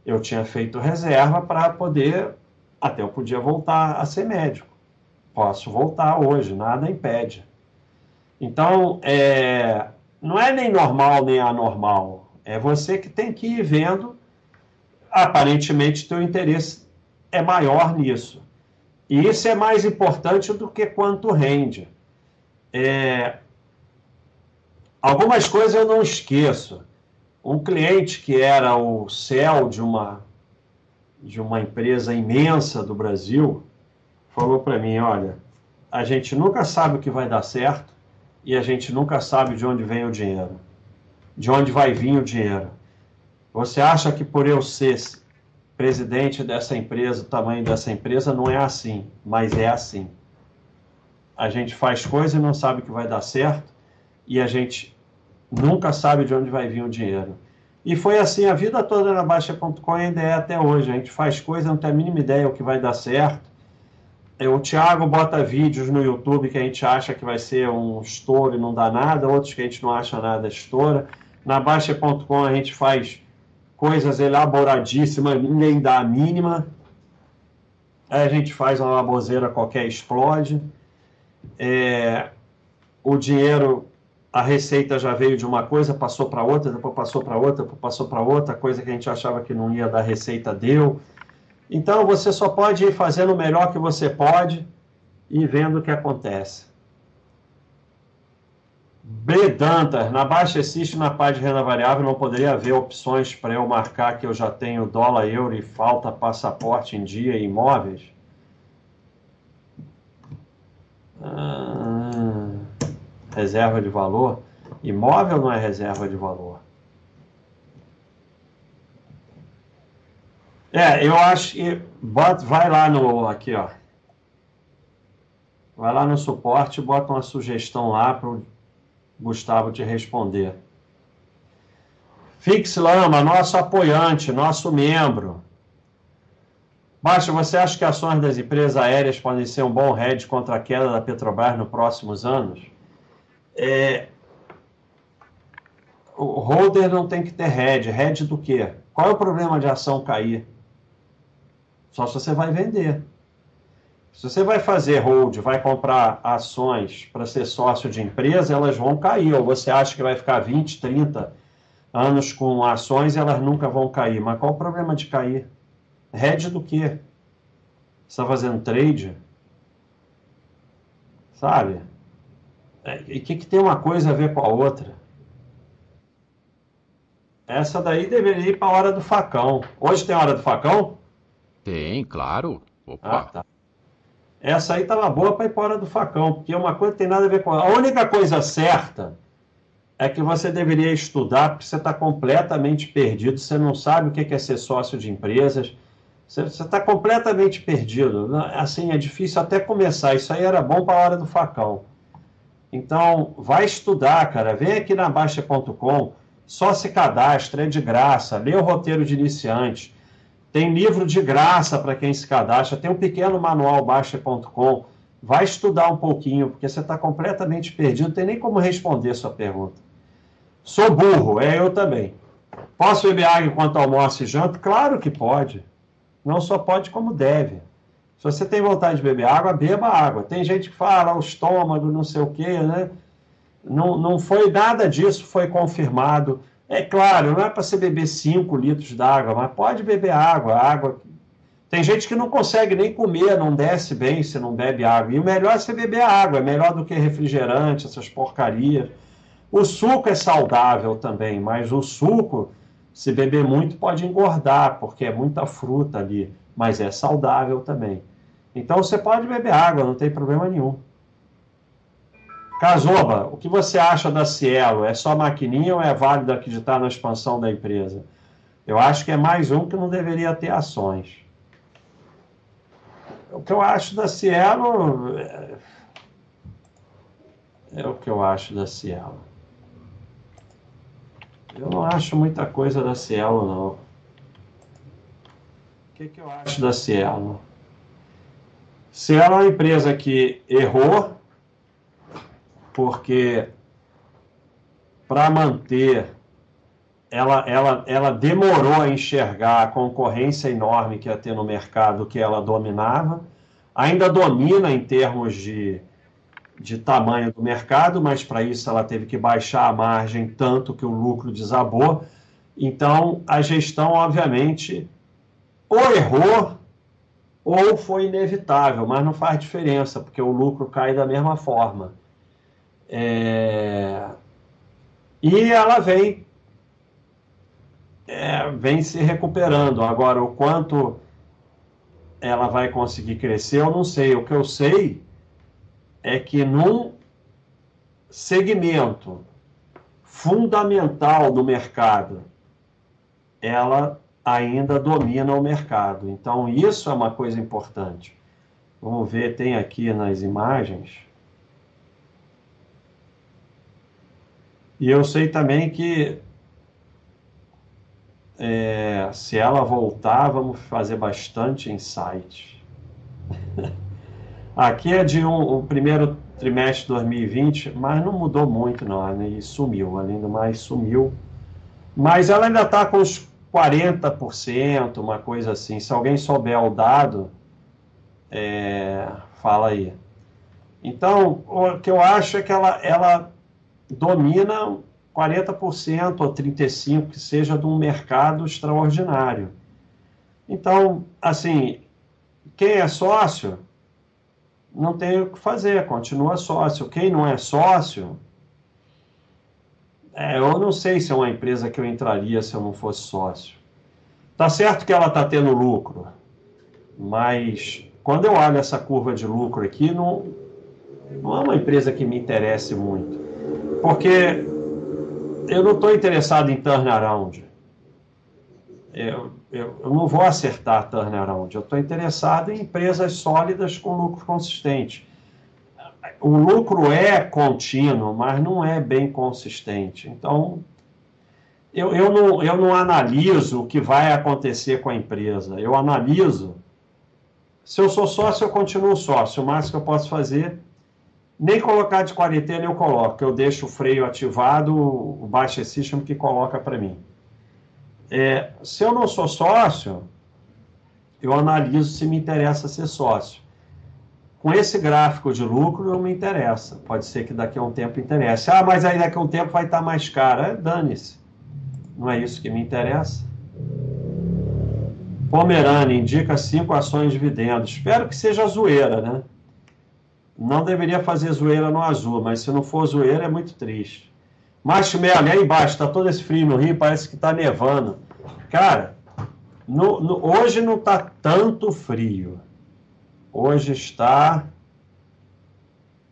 eu tinha feito reserva para poder, até eu podia voltar a ser médico. Posso voltar hoje, nada impede. Então, é, não é nem normal nem anormal. É você que tem que ir vendo. Aparentemente, teu interesse é maior nisso. E isso é mais importante do que quanto rende. É, algumas coisas eu não esqueço um cliente que era o céu de uma, de uma empresa imensa do Brasil falou para mim: olha, a gente nunca sabe o que vai dar certo e a gente nunca sabe de onde vem o dinheiro, de onde vai vir o dinheiro. Você acha que por eu ser presidente dessa empresa, o tamanho dessa empresa, não é assim, mas é assim. A gente faz coisa e não sabe que vai dar certo e a gente nunca sabe de onde vai vir o dinheiro. E foi assim a vida toda na Baixa.com ainda é até hoje. A gente faz coisa, não tem a mínima ideia o que vai dar certo. É, o Thiago bota vídeos no YouTube que a gente acha que vai ser um estouro e não dá nada, outros que a gente não acha nada estoura. Na Baixa.com a gente faz coisas elaboradíssimas, ninguém dá a mínima. Aí a gente faz uma baboseira qualquer, explode. É, o dinheiro a receita já veio de uma coisa, passou para outra, depois passou para outra, depois passou para outra, coisa que a gente achava que não ia dar receita deu. Então você só pode ir fazendo o melhor que você pode e vendo o que acontece. B. Na Baixa Existe na parte de renda variável não poderia haver opções para eu marcar que eu já tenho dólar, euro e falta passaporte em dia e imóveis? Ah reserva de valor. Imóvel não é reserva de valor. É, eu acho que bota, vai lá no aqui, ó. Vai lá no suporte, bota uma sugestão lá para Gustavo te responder. Fix Lama, nosso apoiante, nosso membro. Baixa, você acha que ações das empresas aéreas podem ser um bom hedge contra a queda da Petrobras nos próximos anos? É, o holder não tem que ter head. Head do quê? Qual é o problema de ação cair? Só se você vai vender. Se você vai fazer hold, vai comprar ações para ser sócio de empresa, elas vão cair. Ou você acha que vai ficar 20, 30 anos com ações e elas nunca vão cair. Mas qual o problema de cair? Head do quê? Você está fazendo trade? Sabe? É, e o que, que tem uma coisa a ver com a outra? Essa daí deveria ir para a hora do facão. Hoje tem hora do facão? Tem, claro. Opa. Ah, tá. Essa aí estava boa para ir para a hora do facão, porque uma coisa tem nada a ver com a única coisa certa é que você deveria estudar, porque você está completamente perdido, você não sabe o que é ser sócio de empresas, você está completamente perdido. Né? Assim, é difícil até começar. Isso aí era bom para a hora do facão. Então, vai estudar, cara. Vem aqui na Baixa.com, só se cadastra, é de graça. Lê o roteiro de iniciante. Tem livro de graça para quem se cadastra. Tem um pequeno manual Baixa.com. Vai estudar um pouquinho, porque você está completamente perdido. Não tem nem como responder a sua pergunta. Sou burro, é eu também. Posso beber água enquanto almoço e janto? Claro que pode. Não só pode, como deve. Se você tem vontade de beber água, beba água. Tem gente que fala o estômago, não sei o quê, né? Não, não foi nada disso, foi confirmado. É claro, não é para você beber 5 litros d'água, mas pode beber água. Água. Tem gente que não consegue nem comer, não desce bem se não bebe água. E o melhor é você beber água, é melhor do que refrigerante, essas porcarias. O suco é saudável também, mas o suco, se beber muito, pode engordar, porque é muita fruta ali, mas é saudável também. Então você pode beber água, não tem problema nenhum. Casoba, o que você acha da Cielo? É só maquininha ou é válido acreditar na expansão da empresa? Eu acho que é mais um que não deveria ter ações. O que eu acho da Cielo é, é o que eu acho da Cielo. Eu não acho muita coisa da Cielo, não. O que, que eu acho da Cielo? Cielo é uma empresa que errou, porque para manter, ela, ela, ela demorou a enxergar a concorrência enorme que ia ter no mercado que ela dominava. Ainda domina em termos de de tamanho do mercado, mas para isso ela teve que baixar a margem tanto que o lucro desabou. Então, a gestão, obviamente, ou errou ou foi inevitável, mas não faz diferença, porque o lucro cai da mesma forma. É... E ela vem, é, vem se recuperando. Agora, o quanto ela vai conseguir crescer, eu não sei. O que eu sei é que num segmento fundamental do mercado, ela ainda domina o mercado. Então, isso é uma coisa importante. Vamos ver, tem aqui nas imagens. E eu sei também que é, se ela voltar, vamos fazer bastante insight. [LAUGHS] Aqui é de um, o primeiro trimestre de 2020, mas não mudou muito, não, e sumiu, além do mais, sumiu. Mas ela ainda está com uns 40%, uma coisa assim. Se alguém souber o dado, é, fala aí. Então, o que eu acho é que ela, ela domina 40% ou 35%, que seja de um mercado extraordinário. Então, assim, quem é sócio não tem o que fazer, continua sócio. Quem não é sócio, é, eu não sei se é uma empresa que eu entraria se eu não fosse sócio. Tá certo que ela está tendo lucro, mas quando eu olho essa curva de lucro aqui, não, não é uma empresa que me interesse muito. Porque eu não estou interessado em turnaround. Eu, eu, eu não vou acertar turnaround, eu estou interessado em empresas sólidas com lucro consistente. O lucro é contínuo, mas não é bem consistente. Então, eu, eu, não, eu não analiso o que vai acontecer com a empresa. Eu analiso. Se eu sou sócio, eu continuo sócio. O máximo que eu posso fazer, nem colocar de quarentena eu coloco. Eu deixo o freio ativado, o Baixa System que coloca para mim. É, se eu não sou sócio, eu analiso se me interessa ser sócio. Com esse gráfico de lucro, não me interessa. Pode ser que daqui a um tempo interesse. Ah, mas aí daqui a um tempo vai estar mais caro. É, Dane-se. Não é isso que me interessa. Pomerânia indica cinco ações de dividendos. Espero que seja zoeira, né? Não deveria fazer zoeira no azul, mas se não for zoeira é muito triste. Marshmallow, aí embaixo, está todo esse frio no Rio, parece que está nevando. Cara, no, no, hoje não está tanto frio. Hoje está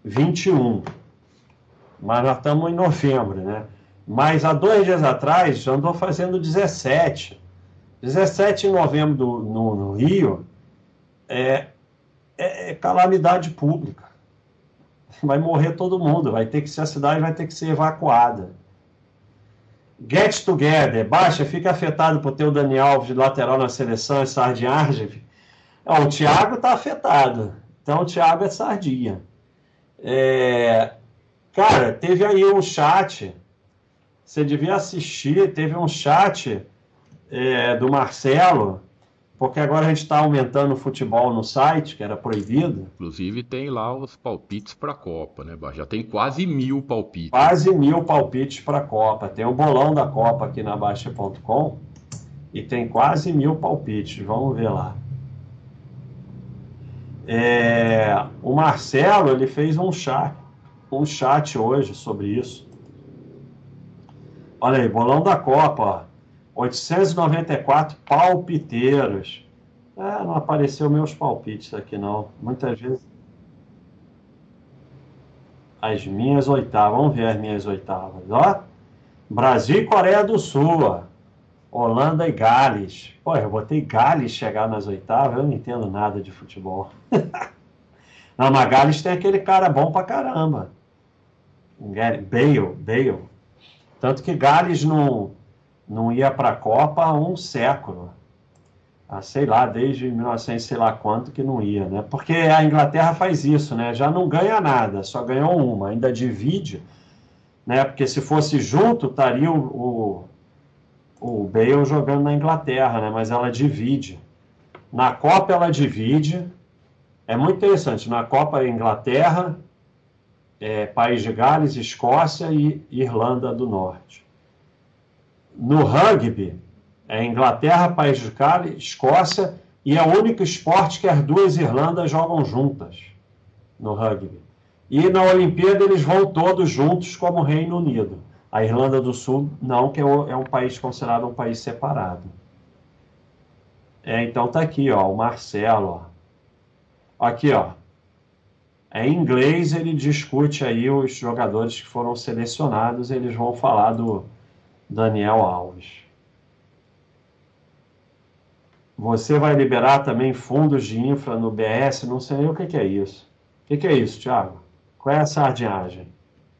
21. Mas nós estamos em novembro, né? Mas há dois dias atrás andou fazendo 17. 17 de novembro do, no, no Rio é, é, calamidade pública. Vai morrer todo mundo, vai ter que ser a cidade vai ter que ser evacuada. Get Together, baixa, fica afetado por ter o Dani Alves de lateral na seleção e Sardinha o Thiago está afetado. Então o Thiago é sardinha. É, cara, teve aí um chat. Você devia assistir. Teve um chat é, do Marcelo, porque agora a gente está aumentando o futebol no site, que era proibido. Inclusive tem lá os palpites para a Copa, né? Já tem quase mil palpites. Quase mil palpites para a Copa. Tem o bolão da Copa aqui na Baixa.com e tem quase mil palpites. Vamos ver lá. É, o Marcelo ele fez um chat, um chat hoje sobre isso. Olha aí, bolão da Copa, ó, 894 palpiteiros. É, não apareceu meus palpites aqui não. Muitas vezes as minhas oitavas. Vamos ver as minhas oitavas, ó. Brasil e Coreia do Sul. Holanda e Gales. Pô, eu botei Gales chegar nas oitavas, eu não entendo nada de futebol. [LAUGHS] não, mas Gales tem aquele cara bom pra caramba. Bale, Bale. Tanto que Gales não, não ia para a Copa há um século. Ah, sei lá, desde 1900, sei lá quanto que não ia, né? Porque a Inglaterra faz isso, né? Já não ganha nada, só ganhou uma, ainda divide, né? Porque se fosse junto, estaria o, o o Bale jogando na Inglaterra, né? Mas ela divide. Na Copa ela divide. É muito interessante. Na Copa Inglaterra, é, País de Gales, Escócia e Irlanda do Norte. No rugby é Inglaterra, País de Gales, Escócia e é o único esporte que as duas Irlandas jogam juntas no rugby. E na Olimpíada eles vão todos juntos como Reino Unido. A Irlanda do Sul, não, que é, é um país considerado um país separado. É, então tá aqui, ó, o Marcelo, ó. Aqui, ó. É, em inglês ele discute aí os jogadores que foram selecionados, eles vão falar do Daniel Alves. Você vai liberar também fundos de infra no BS? Não sei nem o que, que é isso. O que, que é isso, Thiago? Qual é a sardinhagem?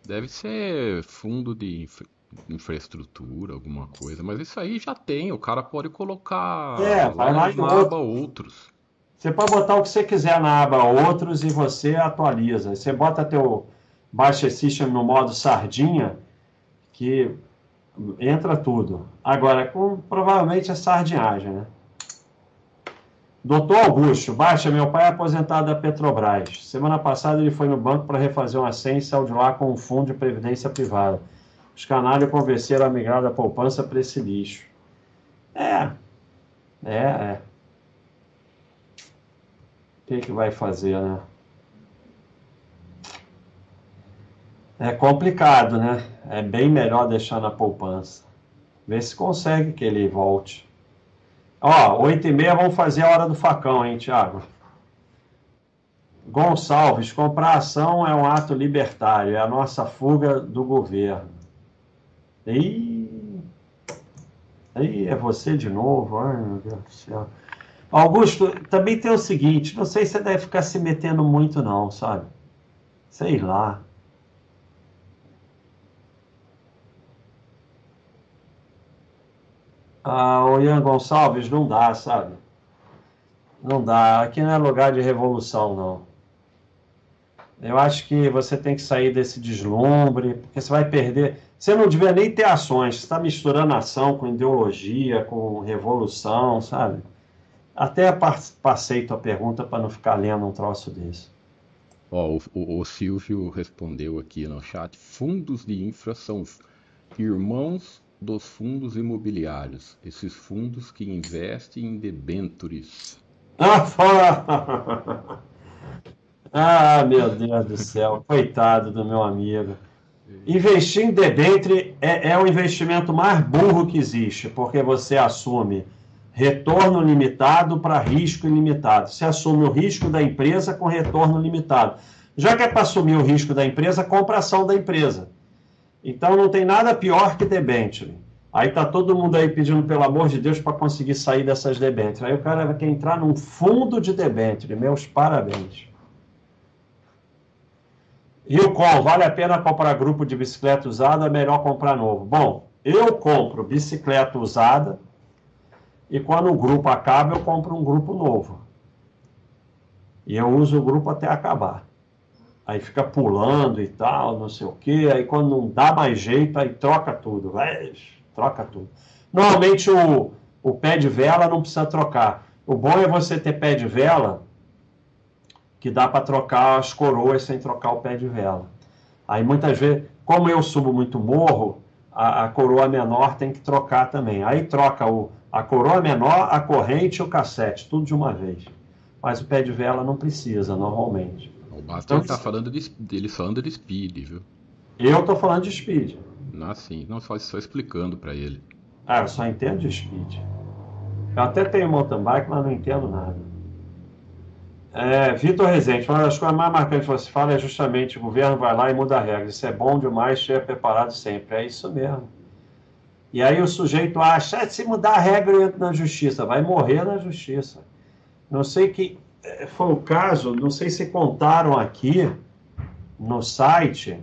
Deve ser fundo de infra infraestrutura, alguma coisa, mas isso aí já tem, o cara pode colocar é, vai lá na aba outros. Você pode botar o que você quiser na aba outros e você atualiza. Você bota teu Baixa System no modo sardinha, que entra tudo. Agora, com, provavelmente é sardinhagem, né? Doutor Augusto, baixa, meu pai é aposentado da Petrobras. Semana passada ele foi no banco para refazer uma senha e saiu de lá com um fundo de previdência privada. Os canalhas convenceram a migrar da poupança para esse lixo. É, é, é. O que, que vai fazer, né? É complicado, né? É bem melhor deixar na poupança. Ver se consegue que ele volte. Ó, oito e meia vamos fazer a hora do facão, hein, Tiago? Gonçalves, comprar ação é um ato libertário, é a nossa fuga do governo. Ih, aí é você de novo, ai meu Deus do céu. Augusto, também tem o seguinte, não sei se você deve ficar se metendo muito não, sabe? Sei lá. Ah, o Ian Gonçalves, não dá, sabe? Não dá. Aqui não é lugar de revolução, não. Eu acho que você tem que sair desse deslumbre, porque você vai perder. Você não devia nem ter ações, você está misturando ação com ideologia, com revolução, sabe? Até passei tua pergunta para não ficar lendo um troço desse. Ó, o, o, o Silvio respondeu aqui no chat: fundos de infra são irmãos dos fundos imobiliários, esses fundos que investem em debentures. [LAUGHS] ah, meu Deus do céu, coitado do meu amigo. Investir em debenture é, é o investimento mais burro que existe, porque você assume retorno limitado para risco ilimitado. Você assume o risco da empresa com retorno limitado. Já que é para assumir o risco da empresa, compra ação da empresa. Então não tem nada pior que debenture. Aí tá todo mundo aí pedindo, pelo amor de Deus, para conseguir sair dessas debêntures. Aí o cara quer entrar num fundo de debenture. Meus parabéns. E o com, vale a pena comprar grupo de bicicleta usada, é melhor comprar novo? Bom, eu compro bicicleta usada e quando o grupo acaba, eu compro um grupo novo. E eu uso o grupo até acabar. Aí fica pulando e tal, não sei o quê. Aí quando não dá mais jeito, aí troca tudo. Vai, troca tudo. Normalmente o, o pé de vela não precisa trocar. O bom é você ter pé de vela que dá para trocar as coroas sem trocar o pé de vela. Aí muitas vezes, como eu subo muito morro, a, a coroa menor tem que trocar também. Aí troca o, a coroa menor, a corrente e o cassete, tudo de uma vez. Mas o pé de vela não precisa, normalmente. O Basta então, tá falando de, dele falando de speed, viu? Eu tô falando de speed. Ah, sim. Não, só, só explicando para ele. Ah, eu só entendo de speed. Eu até tenho mountain bike, mas não entendo nada. É, Vitor Rezende, uma das coisas mais marcantes que você fala é justamente o governo vai lá e muda a regra. Isso é bom demais, esteja preparado sempre. É isso mesmo. E aí o sujeito acha, ah, se mudar a regra eu entro na justiça. Vai morrer na justiça. Não sei que foi o caso, não sei se contaram aqui no site,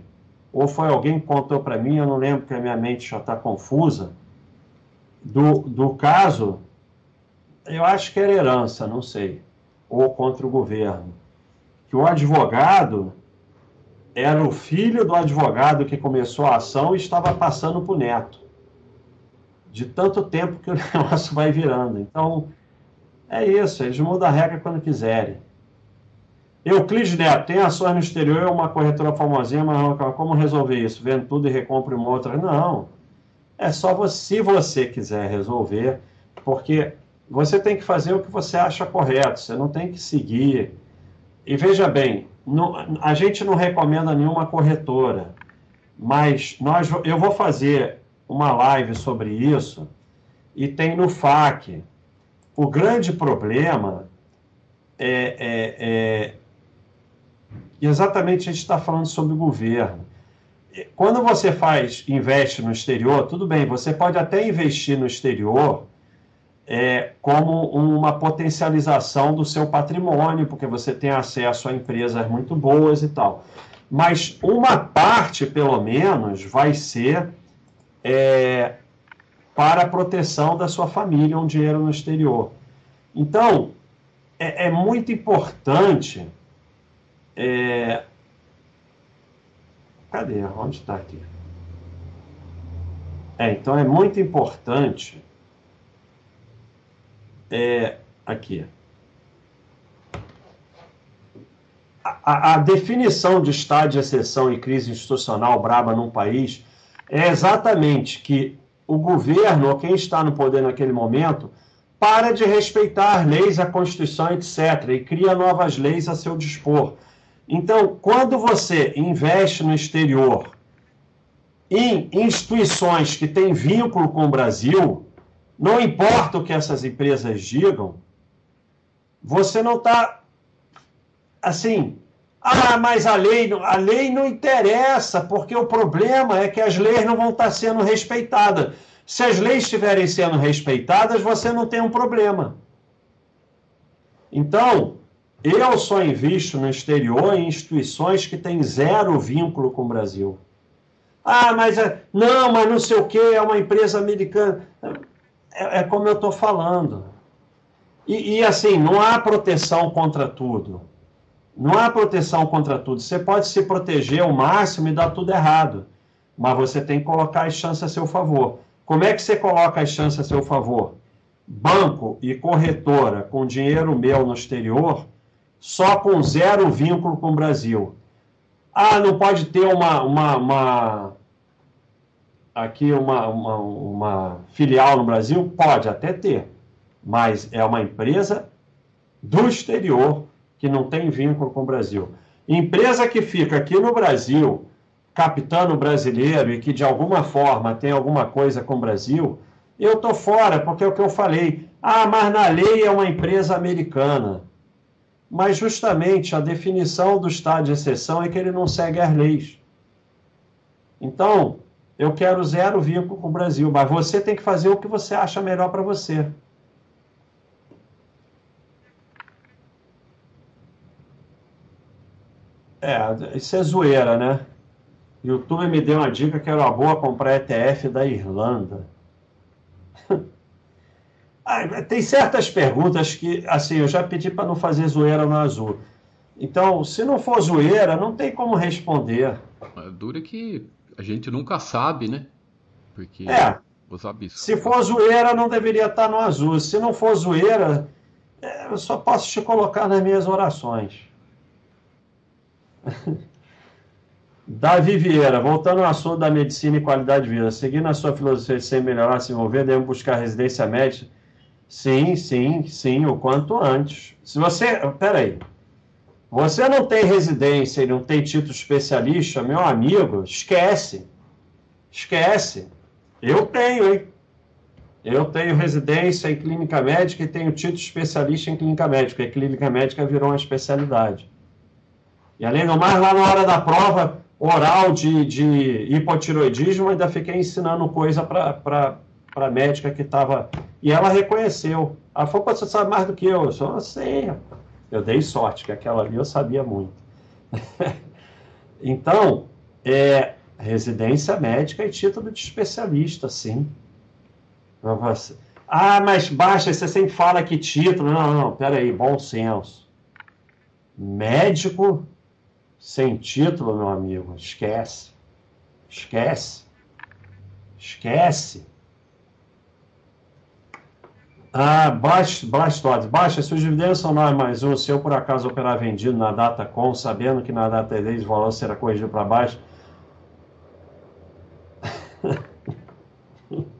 ou foi alguém que contou para mim, eu não lembro que a minha mente já está confusa, do, do caso, eu acho que era herança, não sei ou contra o governo. Que o advogado era o filho do advogado que começou a ação e estava passando para o neto. De tanto tempo que o [LAUGHS] negócio vai virando. Então, é isso, eles mudam a regra quando quiserem. Euclides Neto, tem ações no exterior, é uma corretora famosinha, mas como resolver isso? Vendo tudo e recompre uma outra? Não. É só você, se você quiser resolver, porque você tem que fazer o que você acha correto, você não tem que seguir. E veja bem, não, a gente não recomenda nenhuma corretora, mas nós, eu vou fazer uma live sobre isso e tem no FAQ. O grande problema é, é, é exatamente a gente está falando sobre o governo. Quando você faz, investe no exterior, tudo bem, você pode até investir no exterior é, como uma potencialização do seu patrimônio, porque você tem acesso a empresas muito boas e tal. Mas uma parte, pelo menos, vai ser é, para a proteção da sua família, um dinheiro no exterior. Então, é, é muito importante. É... Cadê? Onde está aqui? É, então, é muito importante é, aqui. A, a, definição de estado de exceção e crise institucional braba num país é exatamente que o governo, ou quem está no poder naquele momento, para de respeitar leis, a Constituição, etc., e cria novas leis a seu dispor. Então, quando você investe no exterior em instituições que têm vínculo com o Brasil, não importa o que essas empresas digam, você não está assim. Ah, mas a lei, a lei não interessa, porque o problema é que as leis não vão estar sendo respeitadas. Se as leis estiverem sendo respeitadas, você não tem um problema. Então, eu só invisto no exterior em instituições que têm zero vínculo com o Brasil. Ah, mas é, não, mas não sei o que, é uma empresa americana é, é como eu estou falando. E, e, assim, não há proteção contra tudo. Não há proteção contra tudo. Você pode se proteger ao máximo e dar tudo errado. Mas você tem que colocar as chances a seu favor. Como é que você coloca as chances a seu favor? Banco e corretora com dinheiro meu no exterior, só com zero vínculo com o Brasil. Ah, não pode ter uma, uma, uma aqui uma, uma, uma filial no Brasil? Pode até ter, mas é uma empresa do exterior que não tem vínculo com o Brasil. Empresa que fica aqui no Brasil, capitano brasileiro e que de alguma forma tem alguma coisa com o Brasil, eu estou fora, porque é o que eu falei. Ah, mas na lei é uma empresa americana. Mas justamente a definição do estado de exceção é que ele não segue as leis. Então, eu quero zero vínculo com o Brasil, mas você tem que fazer o que você acha melhor para você. É, isso é zoeira, né? YouTube me deu uma dica que era uma boa comprar ETF da Irlanda. [LAUGHS] ah, tem certas perguntas que, assim, eu já pedi para não fazer zoeira no azul. Então, se não for zoeira, não tem como responder. Dura que a gente nunca sabe, né? Porque é. Se for zoeira, não deveria estar no azul. Se não for zoeira, é, eu só posso te colocar nas minhas orações. [LAUGHS] Davi Vieira, voltando ao assunto da medicina e qualidade de vida, seguindo a sua filosofia de sem melhorar, se envolver, devemos buscar residência médica? Sim, sim, sim, o quanto antes. Se você. Peraí. Você não tem residência e não tem título especialista, meu amigo, esquece. Esquece. Eu tenho, hein? Eu tenho residência em clínica médica e tenho título especialista em clínica médica. E clínica médica virou uma especialidade. E além do mais, lá na hora da prova oral de, de hipotiroidismo, ainda fiquei ensinando coisa para a médica que estava. E ela reconheceu. Ela falou: você sabe mais do que eu. Eu só sei. Eu dei sorte, que aquela ali eu sabia muito. [LAUGHS] então, é, residência médica e título de especialista, sim. Ah, mas baixa, você sempre fala que título. Não, não, peraí, bom senso. Médico sem título, meu amigo, esquece. Esquece. Esquece. Ah, Blastoise. Baixa, se os dividendos são 9 mais 1, se eu por acaso operar vendido na data com, sabendo que na data 10 o valor será corrigido para baixo. [LAUGHS]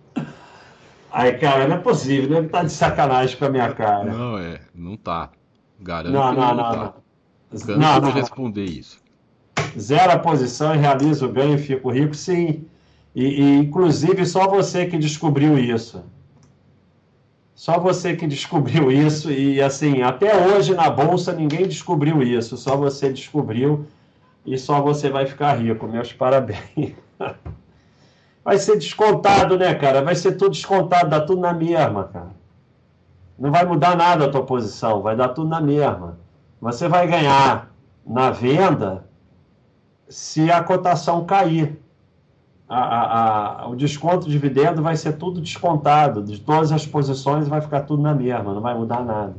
Aí, cara, não é possível, deve estar tá de sacanagem com a minha cara. Não, é, não tá. Garanto não, não, não, tá. não. Não, não, responder isso. Zero a posição e realiza o ganho e fico rico, sim. E, e, inclusive só você que descobriu isso. Só você que descobriu isso e assim, até hoje na bolsa ninguém descobriu isso, só você descobriu e só você vai ficar rico. Meus parabéns. [LAUGHS] Vai ser descontado, né, cara? Vai ser tudo descontado, dá tudo na mesma, cara. Não vai mudar nada a tua posição, vai dar tudo na mesma. Você vai ganhar na venda se a cotação cair. A, a, a, o desconto de dividendo vai ser tudo descontado, de todas as posições vai ficar tudo na mesma, não vai mudar nada.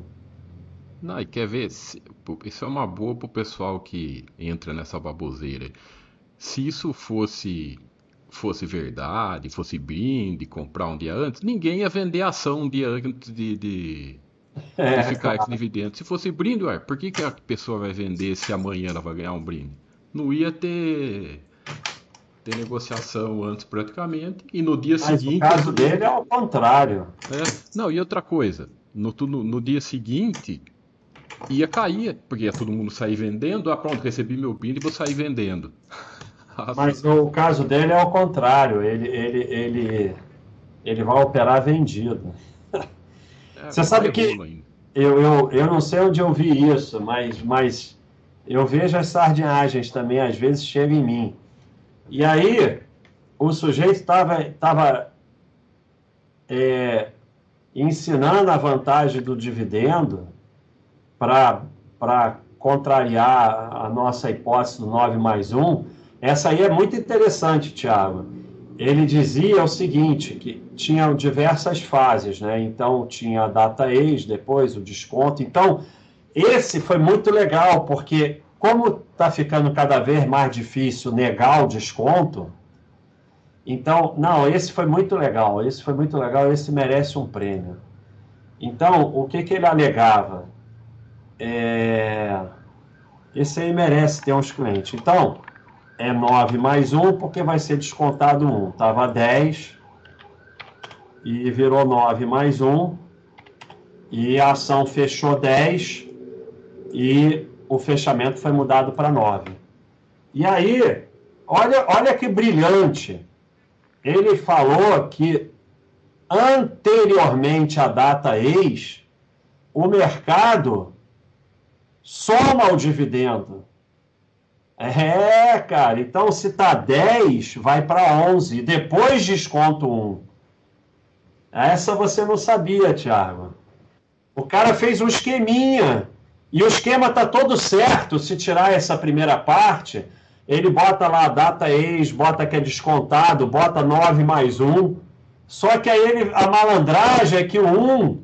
Não, e quer ver? Isso é uma boa para o pessoal que entra nessa baboseira. Se isso fosse fosse verdade, fosse brinde, comprar um dia antes, ninguém ia vender ação um dia antes de, de, é, ficar claro. dividendo. Se fosse brinde, ué, por que, que a pessoa vai vender se amanhã ela vai ganhar um brinde? Não ia ter, ter negociação antes praticamente, e no dia Mas seguinte. O caso dele é o contrário. É, não, e outra coisa, no, no, no dia seguinte ia cair, porque ia todo mundo sair vendendo, ah pronto, recebi meu brinde e vou sair vendendo. [LAUGHS] Mas o caso dele é o contrário, ele, ele, ele, ele vai operar vendido. É, Você sabe que eu, eu, eu não sei onde eu vi isso, mas, mas eu vejo as sardinhagens também, às vezes chegam em mim. E aí, o sujeito estava tava, é, ensinando a vantagem do dividendo para contrariar a nossa hipótese do 9 mais 1, essa aí é muito interessante, Tiago. Ele dizia o seguinte, que tinham diversas fases, né? Então tinha a data ex, depois o desconto. Então, esse foi muito legal, porque como está ficando cada vez mais difícil negar o desconto, então, não, esse foi muito legal, esse foi muito legal, esse merece um prêmio. Então, o que, que ele alegava? É... Esse aí merece ter uns clientes. Então, é 9 mais 1, porque vai ser descontado 1. Estava 10 e virou 9 mais 1. E a ação fechou 10 e o fechamento foi mudado para 9. E aí, olha, olha que brilhante. Ele falou que anteriormente à data ex, o mercado soma o dividendo. É, cara, então se tá 10, vai para 11, depois desconto 1. Essa você não sabia, Thiago. O cara fez um esqueminha. E o esquema tá todo certo. Se tirar essa primeira parte, ele bota lá a data ex, bota que é descontado, bota 9 mais 1. Só que aí ele, a malandragem é que o 1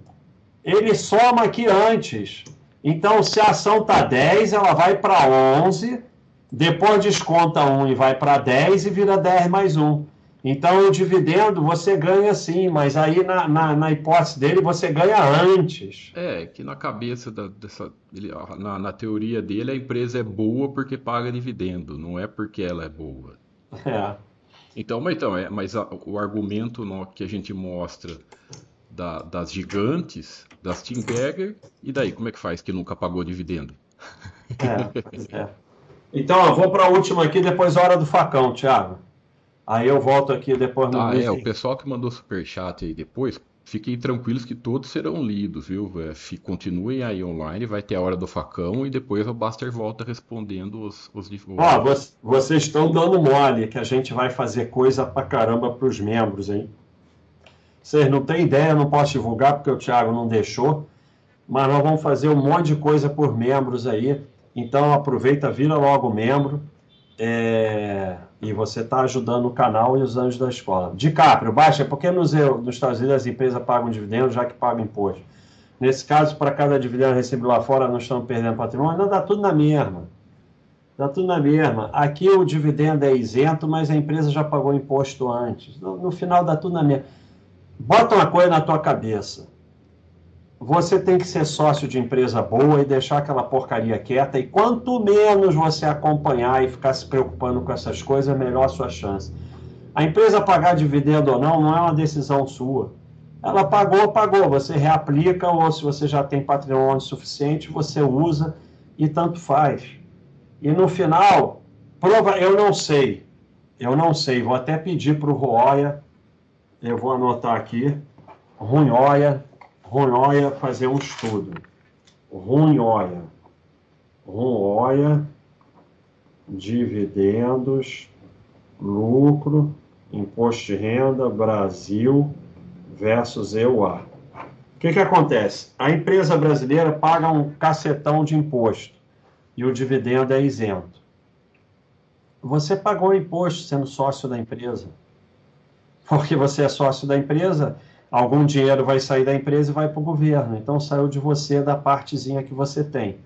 ele soma aqui antes. Então, se a ação tá 10, ela vai para 11, depois desconta 1 e vai para 10 e vira 10 mais 1. Então, o dividendo você ganha sim, mas aí na, na, na, hipótese dele você ganha antes. É, que na cabeça da, dessa. Ele, na, na teoria dele, a empresa é boa porque paga dividendo, não é porque ela é boa. É. Então, mas, então, é, mas a, o argumento no, que a gente mostra da, das gigantes, das Timberger, e daí, como é que faz que nunca pagou dividendo? É, [LAUGHS] é. Então, eu vou para a última aqui, depois a hora do facão, Thiago. Aí eu volto aqui depois no. Ah, é, o pessoal que mandou superchat aí depois, fiquem tranquilos que todos serão lidos, viu? É, continuem aí online, vai ter a hora do facão e depois o Buster volta respondendo os. os... Ó, vocês estão dando mole que a gente vai fazer coisa pra caramba pros membros, hein? Vocês não têm ideia, não posso divulgar porque o Thiago não deixou, mas nós vamos fazer um monte de coisa por membros aí. Então aproveita, vira logo membro. É e você está ajudando o canal e os anjos da escola. DiCaprio, baixa, porque nos, nos Estados Unidos as empresas pagam dividendo já que pagam imposto. Nesse caso, para cada dividendo recebido lá fora, não estamos perdendo patrimônio, não dá tudo na mesma. Dá tudo na mesma. Aqui o dividendo é isento, mas a empresa já pagou imposto antes. No, no final dá tudo na mesma. Bota uma coisa na tua cabeça você tem que ser sócio de empresa boa e deixar aquela porcaria quieta. E quanto menos você acompanhar e ficar se preocupando com essas coisas, melhor a sua chance. A empresa pagar dividendo ou não, não é uma decisão sua. Ela pagou, pagou. Você reaplica ou se você já tem patrimônio suficiente, você usa e tanto faz. E no final, prova, eu não sei. Eu não sei. Vou até pedir para o Roya. Eu vou anotar aqui. Runhoia Runhoia fazer um estudo. Runhoia. Runhoia, dividendos, lucro, imposto de renda, Brasil versus EUA. O que, que acontece? A empresa brasileira paga um cacetão de imposto e o dividendo é isento. Você pagou imposto sendo sócio da empresa. Porque você é sócio da empresa, algum dinheiro vai sair da empresa e vai para o governo. Então saiu de você da partezinha que você tem.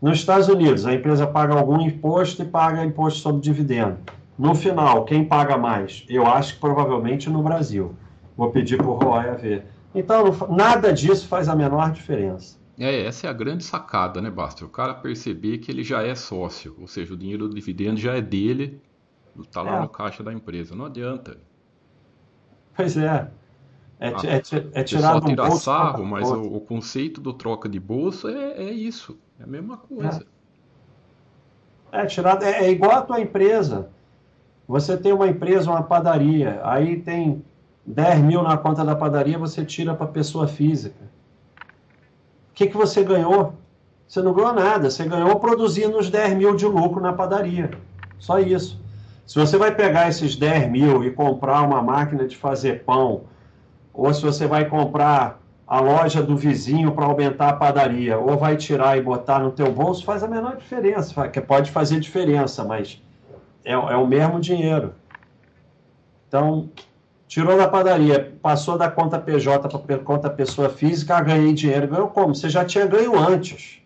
Nos Estados Unidos, a empresa paga algum imposto e paga imposto sobre dividendo. No final, quem paga mais? Eu acho que provavelmente no Brasil. Vou pedir para o Roy a ver. Então, nada disso faz a menor diferença. É, essa é a grande sacada, né, Basta? O cara perceber que ele já é sócio, ou seja, o dinheiro do dividendo já é dele, está lá é. no caixa da empresa. Não adianta. Pois é. É, ah, é, é tirado tira um sarro, mas o, o, conceito do troca de bolsa é, é isso. É a mesma coisa. É, é tirado, é, é igual a tua empresa. Você tem uma empresa, uma padaria, aí tem 10 mil na conta da padaria, você tira para pessoa física. O que, que você ganhou? Você não ganhou nada, você ganhou produzindo os 10 mil de lucro na padaria. Só isso. Se você vai pegar esses 10 mil e comprar uma máquina de fazer pão, ou se você vai comprar a loja do vizinho para aumentar a padaria, ou vai tirar e botar no teu bolso, faz a menor diferença, que pode fazer diferença, mas é, é o mesmo dinheiro. Então, tirou da padaria, passou da conta PJ para conta pessoa física, ah, ganhei dinheiro. Ganhou como? Você já tinha ganho antes.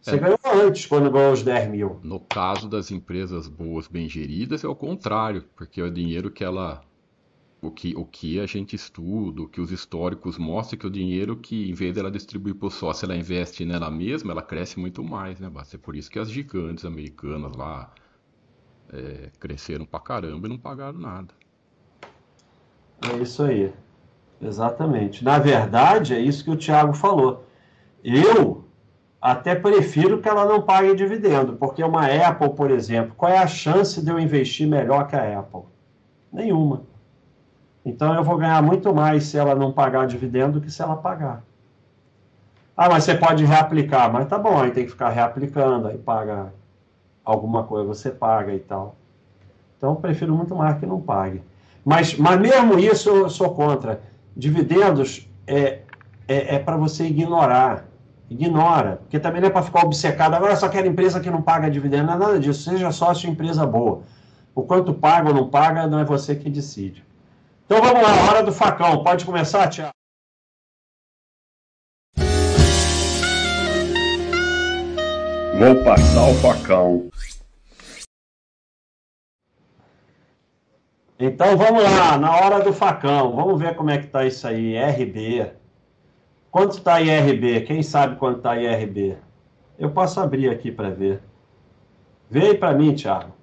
Você é. ganhou antes quando ganhou os 10 mil. No caso das empresas boas, bem geridas, é o contrário, porque é o dinheiro que ela o que, o que a gente estuda, o que os históricos mostram, que o dinheiro que, em vez dela distribuir para o sócio, ela investe nela mesma, ela cresce muito mais, né, Basta? É por isso que as gigantes americanas lá, é, cresceram pra caramba e não pagaram nada. É isso aí. Exatamente. Na verdade, é isso que o Tiago falou. Eu até prefiro que ela não pague dividendo, porque uma Apple, por exemplo, qual é a chance de eu investir melhor que a Apple? Nenhuma. Então eu vou ganhar muito mais se ela não pagar dividendo do que se ela pagar. Ah, mas você pode reaplicar, mas tá bom, aí tem que ficar reaplicando, aí paga alguma coisa, você paga e tal. Então prefiro muito mais que não pague. Mas, mas mesmo isso eu sou contra. Dividendos é, é, é para você ignorar. Ignora, porque também não é para ficar obcecado. Agora só quero empresa que não paga dividendo, não é nada disso. Seja sócio de empresa boa. O quanto paga ou não paga, não é você que decide. Então vamos lá, hora do facão. Pode começar, Tiago? Vou passar o facão. Então vamos lá, na hora do facão. Vamos ver como é que tá isso aí. RB. Quanto está IRB? Quem sabe quanto está IRB? Eu posso abrir aqui para ver. Vê aí para mim, Thiago.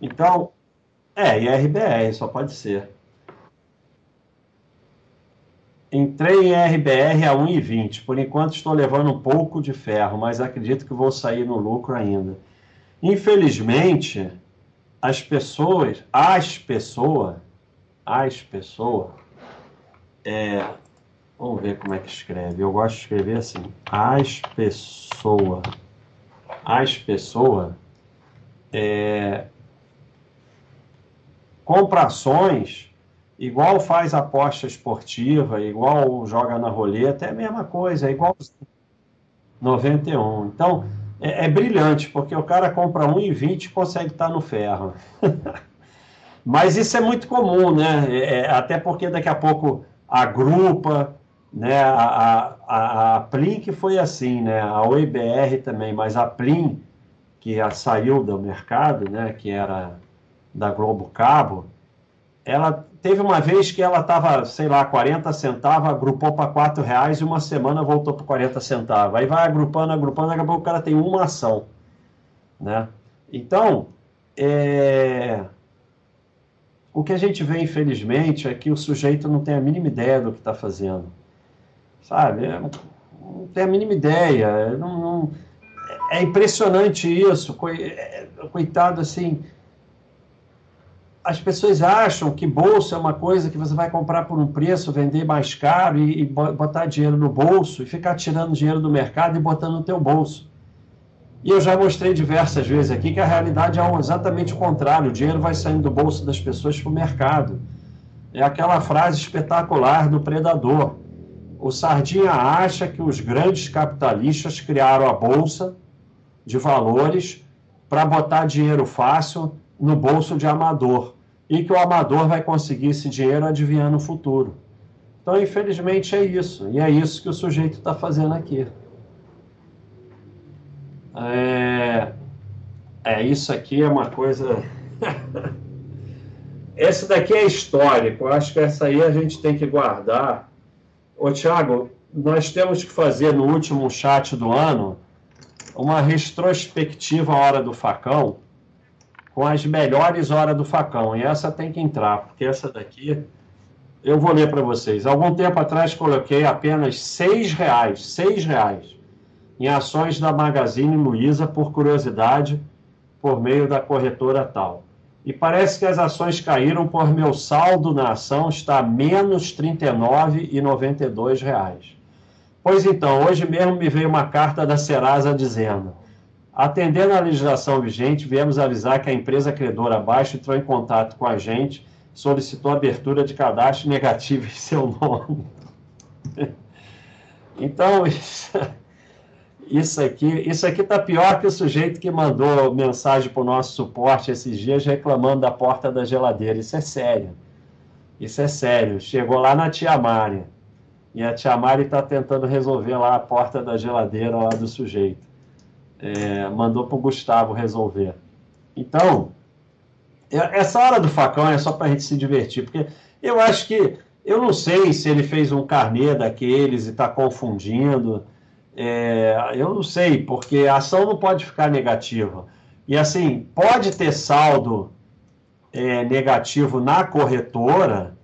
Então, é, IRBR, só pode ser. Entrei em RBR a 1,20. Por enquanto estou levando um pouco de ferro, mas acredito que vou sair no lucro ainda. Infelizmente, as pessoas, as pessoas, as pessoas, é, Vamos ver como é que escreve. Eu gosto de escrever assim. As pessoas. As pessoas. É, ações, igual faz aposta esportiva, igual joga na roleta, é a mesma coisa, é igual 91. Então, é, é brilhante, porque o cara compra 1,20 e consegue estar no ferro. [LAUGHS] Mas isso é muito comum, né? É, é, até porque daqui a pouco agrupa, né? A, a, a Plin que foi assim, né? A OIBR também, mas a Plin, que a saiu do mercado, né? Que era da Globo Cabo, ela teve uma vez que ela estava, sei lá, 40 centavos, agrupou para 4 reais e uma semana voltou para 40 centavos. Aí vai agrupando, agrupando, daqui a pouco o cara tem uma ação, né? Então, é... o que a gente vê, infelizmente, é que o sujeito não tem a mínima ideia do que está fazendo sabe? É, não tem a mínima ideia. Não, não, é impressionante isso. É, coitado, assim. As pessoas acham que bolsa é uma coisa que você vai comprar por um preço, vender mais caro e, e botar dinheiro no bolso e ficar tirando dinheiro do mercado e botando no teu bolso. E eu já mostrei diversas vezes aqui que a realidade é exatamente o contrário. O dinheiro vai saindo do bolso das pessoas para o mercado. É aquela frase espetacular do predador o Sardinha acha que os grandes capitalistas criaram a bolsa de valores para botar dinheiro fácil no bolso de amador e que o amador vai conseguir esse dinheiro adivinhando o futuro. Então, infelizmente, é isso. E é isso que o sujeito está fazendo aqui. É... é, isso aqui é uma coisa. [LAUGHS] Esse daqui é histórico. Eu acho que essa aí a gente tem que guardar Ô, Tiago, nós temos que fazer no último chat do ano uma retrospectiva Hora do Facão com as melhores horas do facão. E essa tem que entrar, porque essa daqui eu vou ler para vocês. Algum tempo atrás coloquei apenas seis reais, seis reais em ações da Magazine Luiza por curiosidade, por meio da corretora tal e parece que as ações caíram por meu saldo na ação está menos R$ 39,92. Pois então, hoje mesmo me veio uma carta da Serasa dizendo: atendendo à legislação vigente, viemos avisar que a empresa credora abaixo entrou em contato com a gente, solicitou abertura de cadastro negativo em seu nome. [LAUGHS] então, isso aqui, isso aqui tá pior que o sujeito que mandou mensagem para o nosso suporte esses dias reclamando da porta da geladeira. Isso é sério. Isso é sério. Chegou lá na tia Mari. E a tia Mari está tentando resolver lá a porta da geladeira lá do sujeito. É, mandou para o Gustavo resolver. Então, essa hora do facão é só para a gente se divertir, porque eu acho que eu não sei se ele fez um carnê daqueles e está confundindo. É, eu não sei, porque a ação não pode ficar negativa. E assim, pode ter saldo é, negativo na corretora,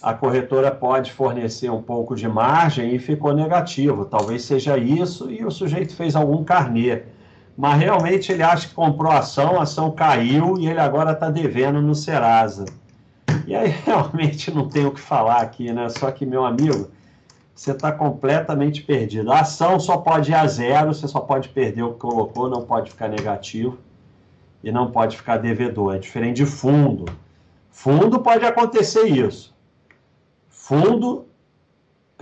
a corretora pode fornecer um pouco de margem e ficou negativo. Talvez seja isso e o sujeito fez algum carnê. Mas realmente ele acha que comprou a ação, a ação caiu e ele agora está devendo no Serasa. E aí [LAUGHS] realmente não tenho o que falar aqui, né? Só que, meu amigo, você está completamente perdido. A ação só pode ir a zero, você só pode perder o que colocou, não pode ficar negativo e não pode ficar devedor. É diferente de fundo. Fundo pode acontecer isso. Fundo,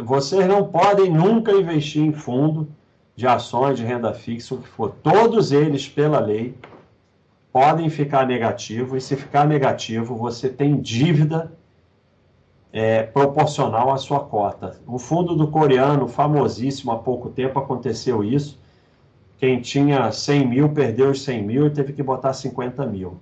vocês não podem nunca investir em fundo de ações de renda fixa, o que for. Todos eles, pela lei, podem ficar negativos, e se ficar negativo, você tem dívida é, proporcional à sua cota. O fundo do coreano, famosíssimo, há pouco tempo aconteceu isso. Quem tinha 100 mil perdeu os 100 mil e teve que botar 50 mil.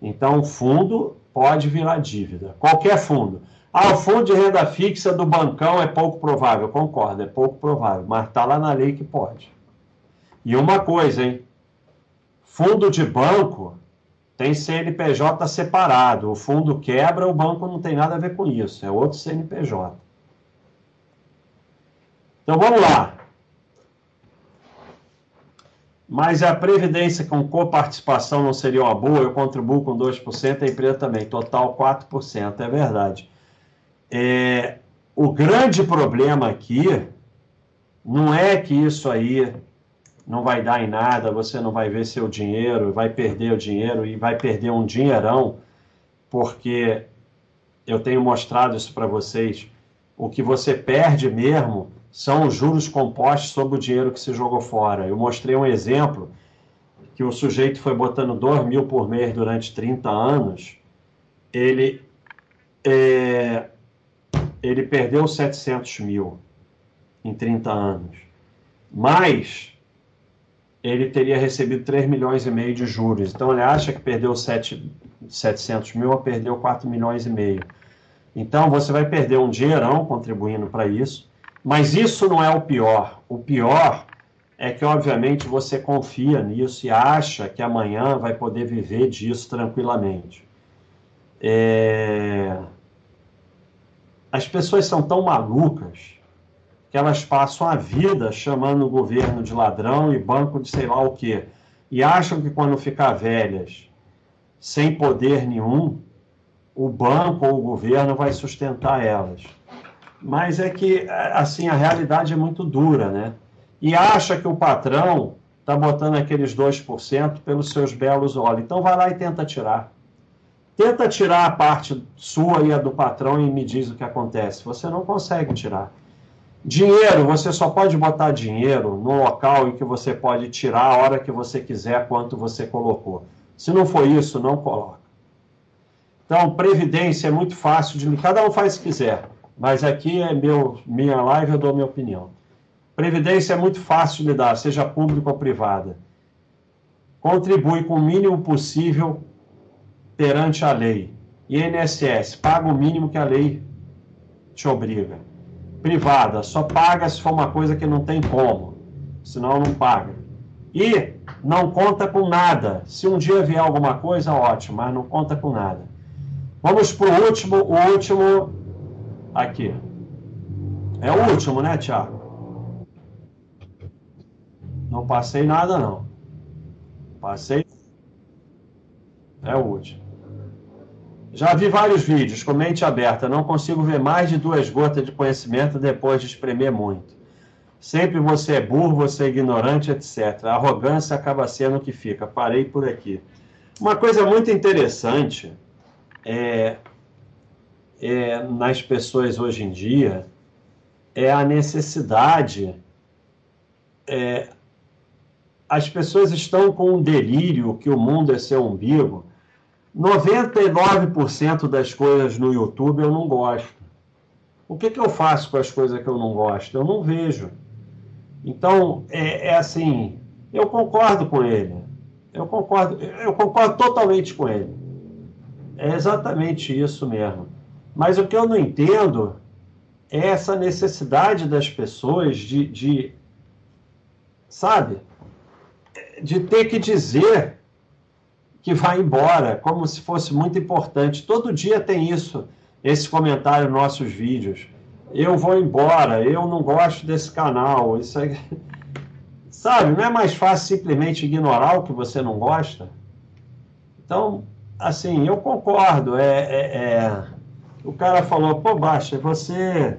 Então, o fundo pode virar dívida. Qualquer fundo. Ah, o fundo de renda fixa do bancão é pouco provável. Concordo, é pouco provável, mas está lá na lei que pode. E uma coisa, hein? Fundo de banco tem CNPJ separado. O fundo quebra, o banco não tem nada a ver com isso. É outro CNPJ. Então vamos lá. Mas a previdência com coparticipação não seria uma boa? Eu contribuo com 2%, a empresa também. Total 4%, é verdade. É, o grande problema aqui não é que isso aí não vai dar em nada, você não vai ver seu dinheiro, vai perder o dinheiro e vai perder um dinheirão, porque eu tenho mostrado isso para vocês. O que você perde mesmo são os juros compostos sobre o dinheiro que se jogou fora. Eu mostrei um exemplo que o sujeito foi botando 2 mil por mês durante 30 anos, ele, é, ele perdeu 700 mil em 30 anos. Mas ele teria recebido 3 milhões e meio de juros. Então ele acha que perdeu 7, 700 mil ou perdeu 4 milhões e meio. Então você vai perder um dinheirão contribuindo para isso, mas isso não é o pior. O pior é que, obviamente, você confia nisso e acha que amanhã vai poder viver disso tranquilamente. É... As pessoas são tão malucas que elas passam a vida chamando o governo de ladrão e banco de sei lá o quê. E acham que quando ficar velhas, sem poder nenhum, o banco ou o governo vai sustentar elas. Mas é que, assim, a realidade é muito dura, né? E acha que o patrão está botando aqueles 2% pelos seus belos olhos. Então vai lá e tenta tirar. Tenta tirar a parte sua e a do patrão e me diz o que acontece. Você não consegue tirar. Dinheiro, você só pode botar dinheiro no local em que você pode tirar a hora que você quiser, quanto você colocou. Se não for isso, não coloca. Então, previdência é muito fácil de. Cada um faz o que quiser, mas aqui é meu, minha live, eu dou minha opinião. Previdência é muito fácil de dar, seja pública ou privada. Contribui com o mínimo possível perante a lei. INSS, paga o mínimo que a lei te obriga privada só paga se for uma coisa que não tem como, senão não paga. E não conta com nada. Se um dia vier alguma coisa, ótimo, mas não conta com nada. Vamos para o último, o último aqui. É o último, né, Tiago? Não passei nada, não. Passei. É o último. Já vi vários vídeos com mente aberta, não consigo ver mais de duas gotas de conhecimento depois de espremer muito. Sempre você é burro, você é ignorante, etc. A arrogância acaba sendo o que fica. Parei por aqui. Uma coisa muito interessante é, é, nas pessoas hoje em dia é a necessidade. É, as pessoas estão com um delírio que o mundo é seu umbigo 99% das coisas no YouTube eu não gosto. O que, que eu faço com as coisas que eu não gosto? Eu não vejo. Então, é, é assim, eu concordo com ele. Eu concordo, eu concordo totalmente com ele. É exatamente isso mesmo. Mas o que eu não entendo é essa necessidade das pessoas de, de sabe, de ter que dizer que vai embora, como se fosse muito importante. Todo dia tem isso, esse comentário nos nossos vídeos. Eu vou embora, eu não gosto desse canal. Isso. [LAUGHS] Sabe, não é mais fácil simplesmente ignorar o que você não gosta? Então, assim, eu concordo. É, é, é... O cara falou, pô, Baixa, você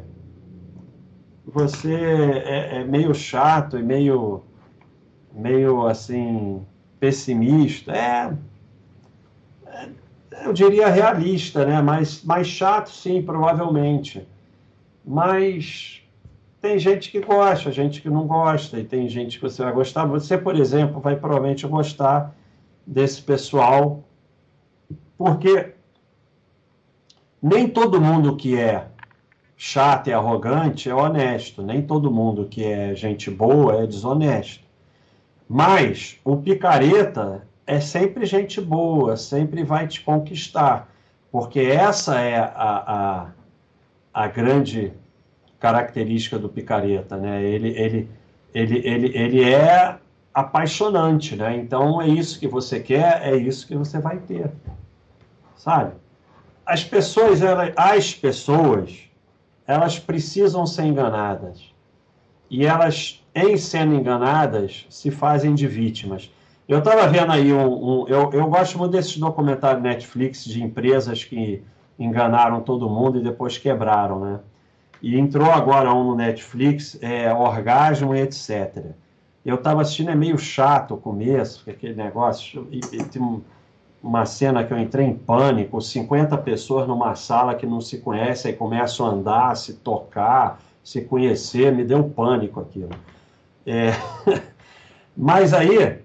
você é, é, meio chato e meio, meio assim, pessimista. É, eu diria realista, né? Mais, mais chato, sim, provavelmente. Mas tem gente que gosta, gente que não gosta, e tem gente que você vai gostar. Você, por exemplo, vai provavelmente gostar desse pessoal, porque nem todo mundo que é chato e arrogante é honesto. Nem todo mundo que é gente boa é desonesto. Mas o picareta é sempre gente boa, sempre vai te conquistar. Porque essa é a, a, a grande característica do picareta, né? Ele, ele, ele, ele, ele é apaixonante, né? Então é isso que você quer, é isso que você vai ter, sabe? As pessoas, elas, as pessoas, elas precisam ser enganadas. E elas, em sendo enganadas, se fazem de vítimas. Eu estava vendo aí um. um eu, eu gosto muito desses documentários Netflix de empresas que enganaram todo mundo e depois quebraram, né? E entrou agora um no Netflix, é, Orgasmo e etc. Eu estava assistindo, é meio chato o começo, aquele negócio. E, e, tem, uma cena que eu entrei em pânico, 50 pessoas numa sala que não se conhecem e começam a andar, se tocar, se conhecer, me deu pânico aquilo. É... [LAUGHS] Mas aí,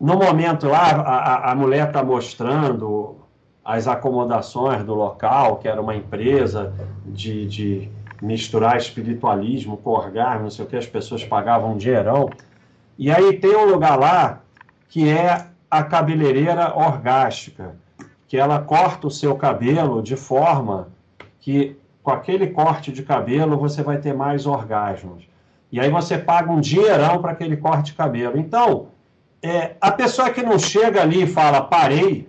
no momento lá, a, a mulher está mostrando as acomodações do local, que era uma empresa de, de misturar espiritualismo com orgasmo, não sei o que, as pessoas pagavam um dinheirão. E aí tem um lugar lá que é a cabeleireira orgástica, que ela corta o seu cabelo de forma que com aquele corte de cabelo você vai ter mais orgasmos. E aí você paga um dinheirão para aquele corte de cabelo. Então, é, a pessoa que não chega ali e fala parei,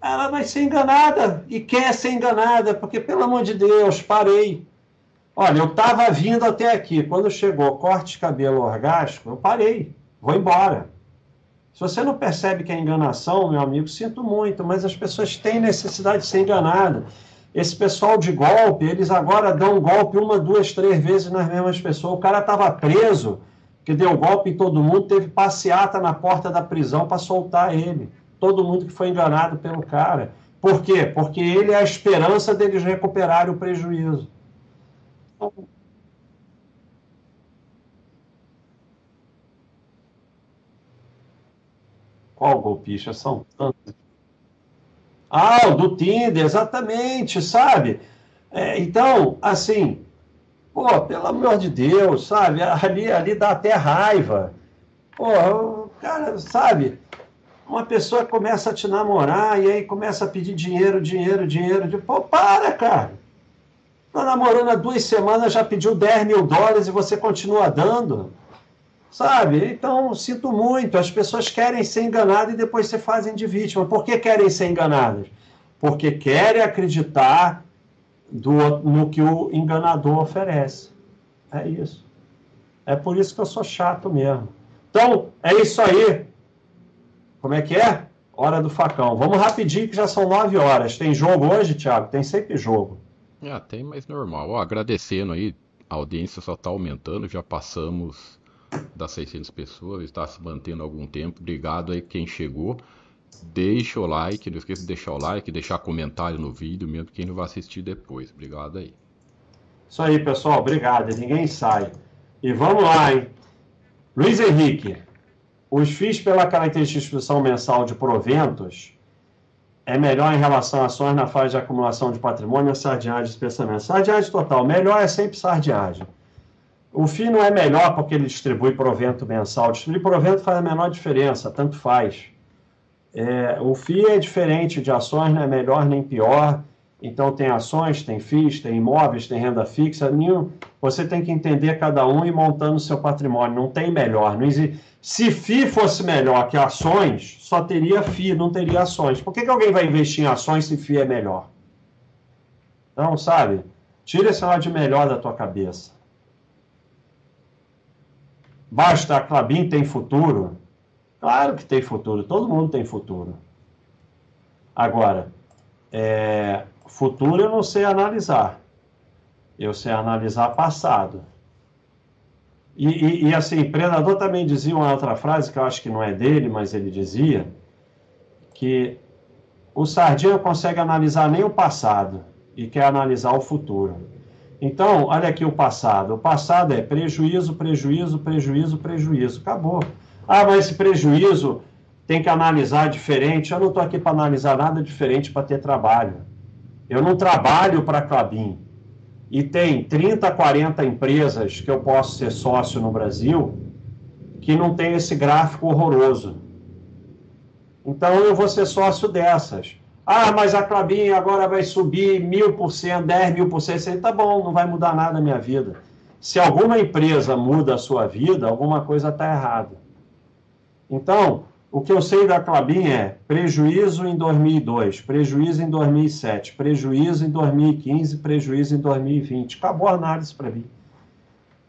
ela vai ser enganada e quer ser enganada, porque, pelo amor de Deus, parei. Olha, eu estava vindo até aqui. Quando chegou corte de cabelo orgástico, eu parei, vou embora. Se você não percebe que é enganação, meu amigo, sinto muito, mas as pessoas têm necessidade de ser enganadas. Esse pessoal de golpe, eles agora dão golpe uma, duas, três vezes nas mesmas pessoas. O cara estava preso, que deu golpe em todo mundo, teve passeata na porta da prisão para soltar ele. Todo mundo que foi enganado pelo cara. Por quê? Porque ele é a esperança deles recuperarem o prejuízo. Então, Qual golpista? São tantos. Ah, o do Tinder, exatamente, sabe? É, então, assim, pô, pelo amor de Deus, sabe? Ali, ali dá até raiva. Pô, cara, sabe? Uma pessoa começa a te namorar e aí começa a pedir dinheiro, dinheiro, dinheiro. De... Pô, para, cara. Tá namorando há duas semanas, já pediu 10 mil dólares e você continua dando. Sabe? Então, sinto muito. As pessoas querem ser enganadas e depois se fazem de vítima. Por que querem ser enganadas? Porque querem acreditar do, no que o enganador oferece. É isso. É por isso que eu sou chato mesmo. Então, é isso aí. Como é que é? Hora do facão. Vamos rapidinho, que já são nove horas. Tem jogo hoje, Thiago? Tem sempre jogo. Ah, tem, mas normal. Ó, agradecendo aí, a audiência só está aumentando. Já passamos das 600 pessoas, está se mantendo algum tempo. Obrigado aí quem chegou. Deixa o like, não esqueça de deixar o like, deixar comentário no vídeo, mesmo quem não vai assistir depois. Obrigado aí. Isso aí, pessoal. Obrigado. Ninguém sai. E vamos lá, hein? Luiz Henrique, os FIIs pela característica de instituição mensal de proventos é melhor em relação a ações na fase de acumulação de patrimônio ou sardiagem de pensamento? Sardiagem total. Melhor é sempre sardiagem. O FII não é melhor porque ele distribui provento mensal. Distribuir provento faz a menor diferença, tanto faz. É, o FII é diferente de ações, não é melhor nem pior. Então tem ações, tem FIIs, tem imóveis, tem renda fixa. Você tem que entender cada um e montando seu patrimônio. Não tem melhor. Não existe... Se FI fosse melhor que ações, só teria FI, não teria ações. Por que, que alguém vai investir em ações se FI é melhor? Não, sabe? Tira esse lado de melhor da tua cabeça. Basta, a Clabin tem futuro? Claro que tem futuro, todo mundo tem futuro. Agora, é, futuro eu não sei analisar. Eu sei analisar passado. E, e, e, assim, Predador também dizia uma outra frase, que eu acho que não é dele, mas ele dizia, que o Sardinha consegue analisar nem o passado e quer analisar o futuro. Então, olha aqui o passado. O passado é prejuízo, prejuízo, prejuízo, prejuízo. Acabou. Ah, mas esse prejuízo tem que analisar diferente. Eu não estou aqui para analisar nada diferente para ter trabalho. Eu não trabalho para a Clabin. E tem 30, 40 empresas que eu posso ser sócio no Brasil que não tem esse gráfico horroroso. Então eu vou ser sócio dessas. Ah, mas a Clabin agora vai subir mil por cento, dez mil por cento. Tá bom, não vai mudar nada na minha vida. Se alguma empresa muda a sua vida, alguma coisa está errada. Então, o que eu sei da Clabin é prejuízo em 2002, prejuízo em 2007, prejuízo em 2015, prejuízo em 2020. Acabou a análise para mim.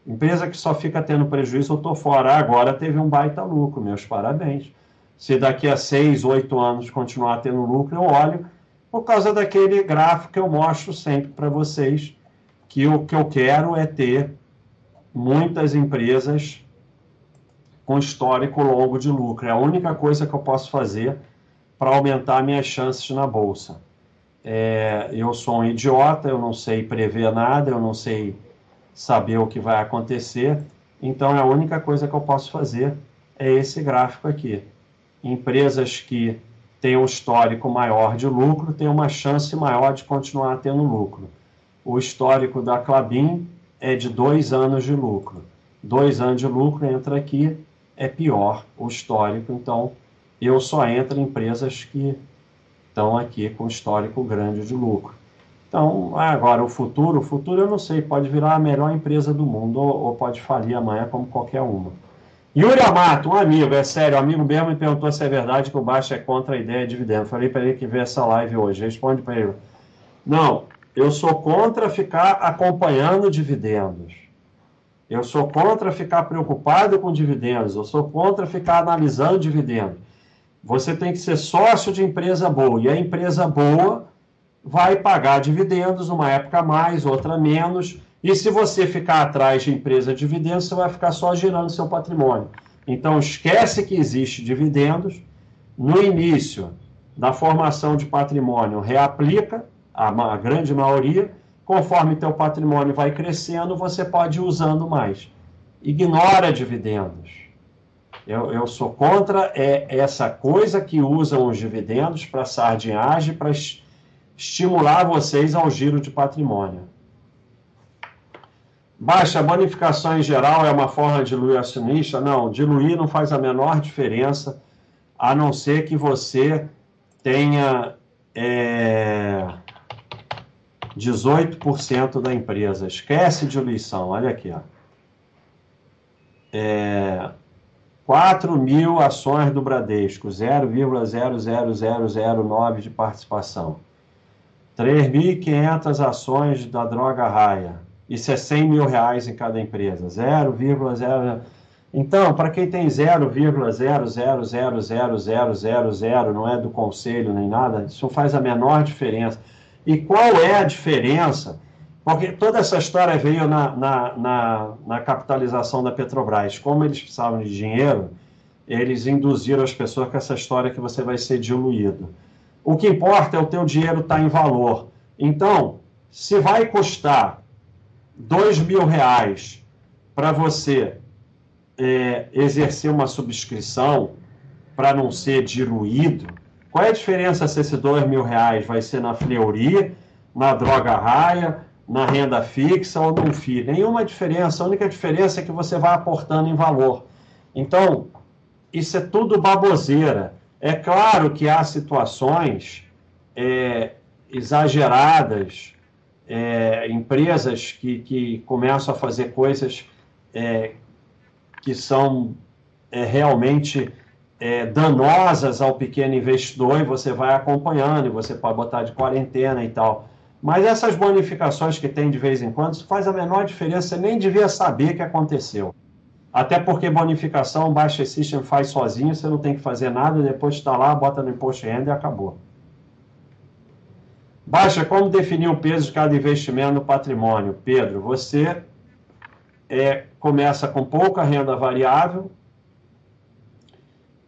Empresa que só fica tendo prejuízo, eu estou fora. Agora teve um baita lucro, meus parabéns. Se daqui a seis, oito anos continuar tendo lucro, eu olho por causa daquele gráfico que eu mostro sempre para vocês, que o que eu quero é ter muitas empresas com histórico longo de lucro. É a única coisa que eu posso fazer para aumentar minhas chances na bolsa. É, eu sou um idiota, eu não sei prever nada, eu não sei saber o que vai acontecer, então a única coisa que eu posso fazer é esse gráfico aqui. Empresas que têm um histórico maior de lucro têm uma chance maior de continuar tendo lucro. O histórico da Clabin é de dois anos de lucro. Dois anos de lucro entra aqui é pior o histórico, então eu só entro em empresas que estão aqui com histórico grande de lucro. Então, agora o futuro, o futuro eu não sei, pode virar a melhor empresa do mundo ou, pode falir amanhã como qualquer uma. Yuri Amato, um amigo, é sério, um amigo mesmo me perguntou se é verdade que o Baixa é contra a ideia de dividendo. Falei para ele que vê essa live hoje. Responde para ele. Não, eu sou contra ficar acompanhando dividendos. Eu sou contra ficar preocupado com dividendos, eu sou contra ficar analisando dividendos. Você tem que ser sócio de empresa boa, e a empresa boa vai pagar dividendos uma época mais, outra menos, e se você ficar atrás de empresa de dividendos, você vai ficar só girando seu patrimônio. Então, esquece que existe dividendos. No início da formação de patrimônio, reaplica, a, a grande maioria, Conforme teu patrimônio vai crescendo, você pode ir usando mais. Ignora dividendos. Eu, eu sou contra é, essa coisa que usam os dividendos para sardinhagem, para estimular vocês ao giro de patrimônio. Baixa bonificação em geral é uma forma de diluir acionista? Não, diluir não faz a menor diferença, a não ser que você tenha é, 18% da empresa. Esquece diluição, olha aqui. Ó. É, 4 mil ações do Bradesco, 0,00009 de participação. 3.500 ações da Droga Raia. Isso é 100 mil reais em cada empresa. 0,0... Então, para quem tem 0,0000000, não é do conselho nem nada, isso faz a menor diferença. E qual é a diferença? Porque toda essa história veio na, na, na, na capitalização da Petrobras. Como eles precisavam de dinheiro, eles induziram as pessoas com essa história que você vai ser diluído. O que importa é o teu dinheiro estar tá em valor. Então, se vai custar dois mil reais para você é, exercer uma subscrição para não ser diluído, qual é a diferença se esses dois mil reais vai ser na Fleury, na droga raia, na renda fixa ou no FII? Nenhuma diferença. A única diferença é que você vai aportando em valor. Então, isso é tudo baboseira. É claro que há situações é, exageradas, é, empresas que, que começam a fazer coisas é, que são é, realmente é, danosas ao pequeno investidor e você vai acompanhando e você pode botar de quarentena e tal. Mas essas bonificações que tem de vez em quando, isso faz a menor diferença, você nem devia saber que aconteceu. Até porque bonificação, o Baixa System faz sozinho, você não tem que fazer nada, depois está lá, bota no imposto de renda e acabou. Baixa, como definir o peso de cada investimento no patrimônio? Pedro, você é, começa com pouca renda variável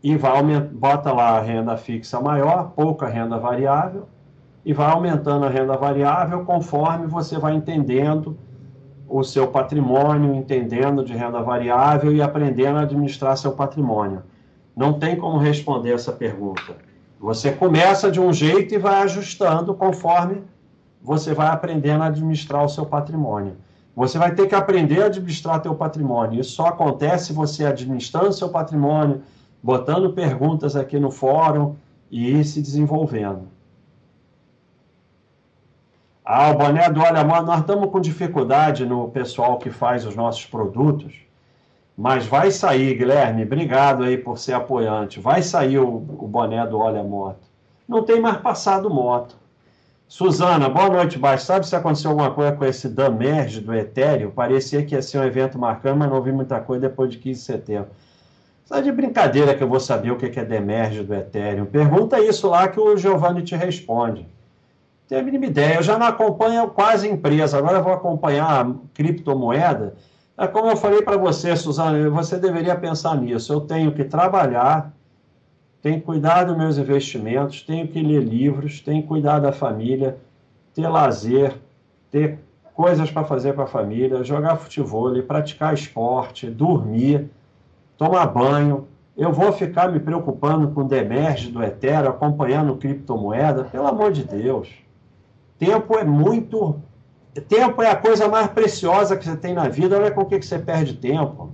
e vai bota lá a renda fixa maior, pouca renda variável, e vai aumentando a renda variável conforme você vai entendendo o seu patrimônio, entendendo de renda variável e aprendendo a administrar seu patrimônio. Não tem como responder essa pergunta. Você começa de um jeito e vai ajustando conforme você vai aprendendo a administrar o seu patrimônio. Você vai ter que aprender a administrar seu patrimônio. Isso só acontece você administrando seu patrimônio, botando perguntas aqui no fórum e ir se desenvolvendo. Ah, o boné do Olha Mano, nós estamos com dificuldade no pessoal que faz os nossos produtos, mas vai sair, Guilherme, obrigado aí por ser apoiante. Vai sair o, o boné do Olha Moto. Não tem mais passado moto. Suzana, boa noite, Baixo. Sabe se aconteceu alguma coisa com esse Damerge do Ethereum? Parecia que ia ser um evento marcante, mas não vi muita coisa depois de 15 de setembro. Só de brincadeira que eu vou saber o que é Demerge do Ethereum. Pergunta isso lá que o Giovanni te responde tenho a mínima ideia. Eu já não acompanho quase empresa, agora vou acompanhar a criptomoeda. É como eu falei para você, Suzana, você deveria pensar nisso. Eu tenho que trabalhar, tenho que cuidar dos meus investimentos, tenho que ler livros, tenho que cuidar da família, ter lazer, ter coisas para fazer com a família, jogar futebol, praticar esporte, dormir, tomar banho. Eu vou ficar me preocupando com o demerge do Ethereum, acompanhando criptomoeda? Pelo amor de Deus. Tempo é muito. Tempo é a coisa mais preciosa que você tem na vida. Olha com o que você perde tempo.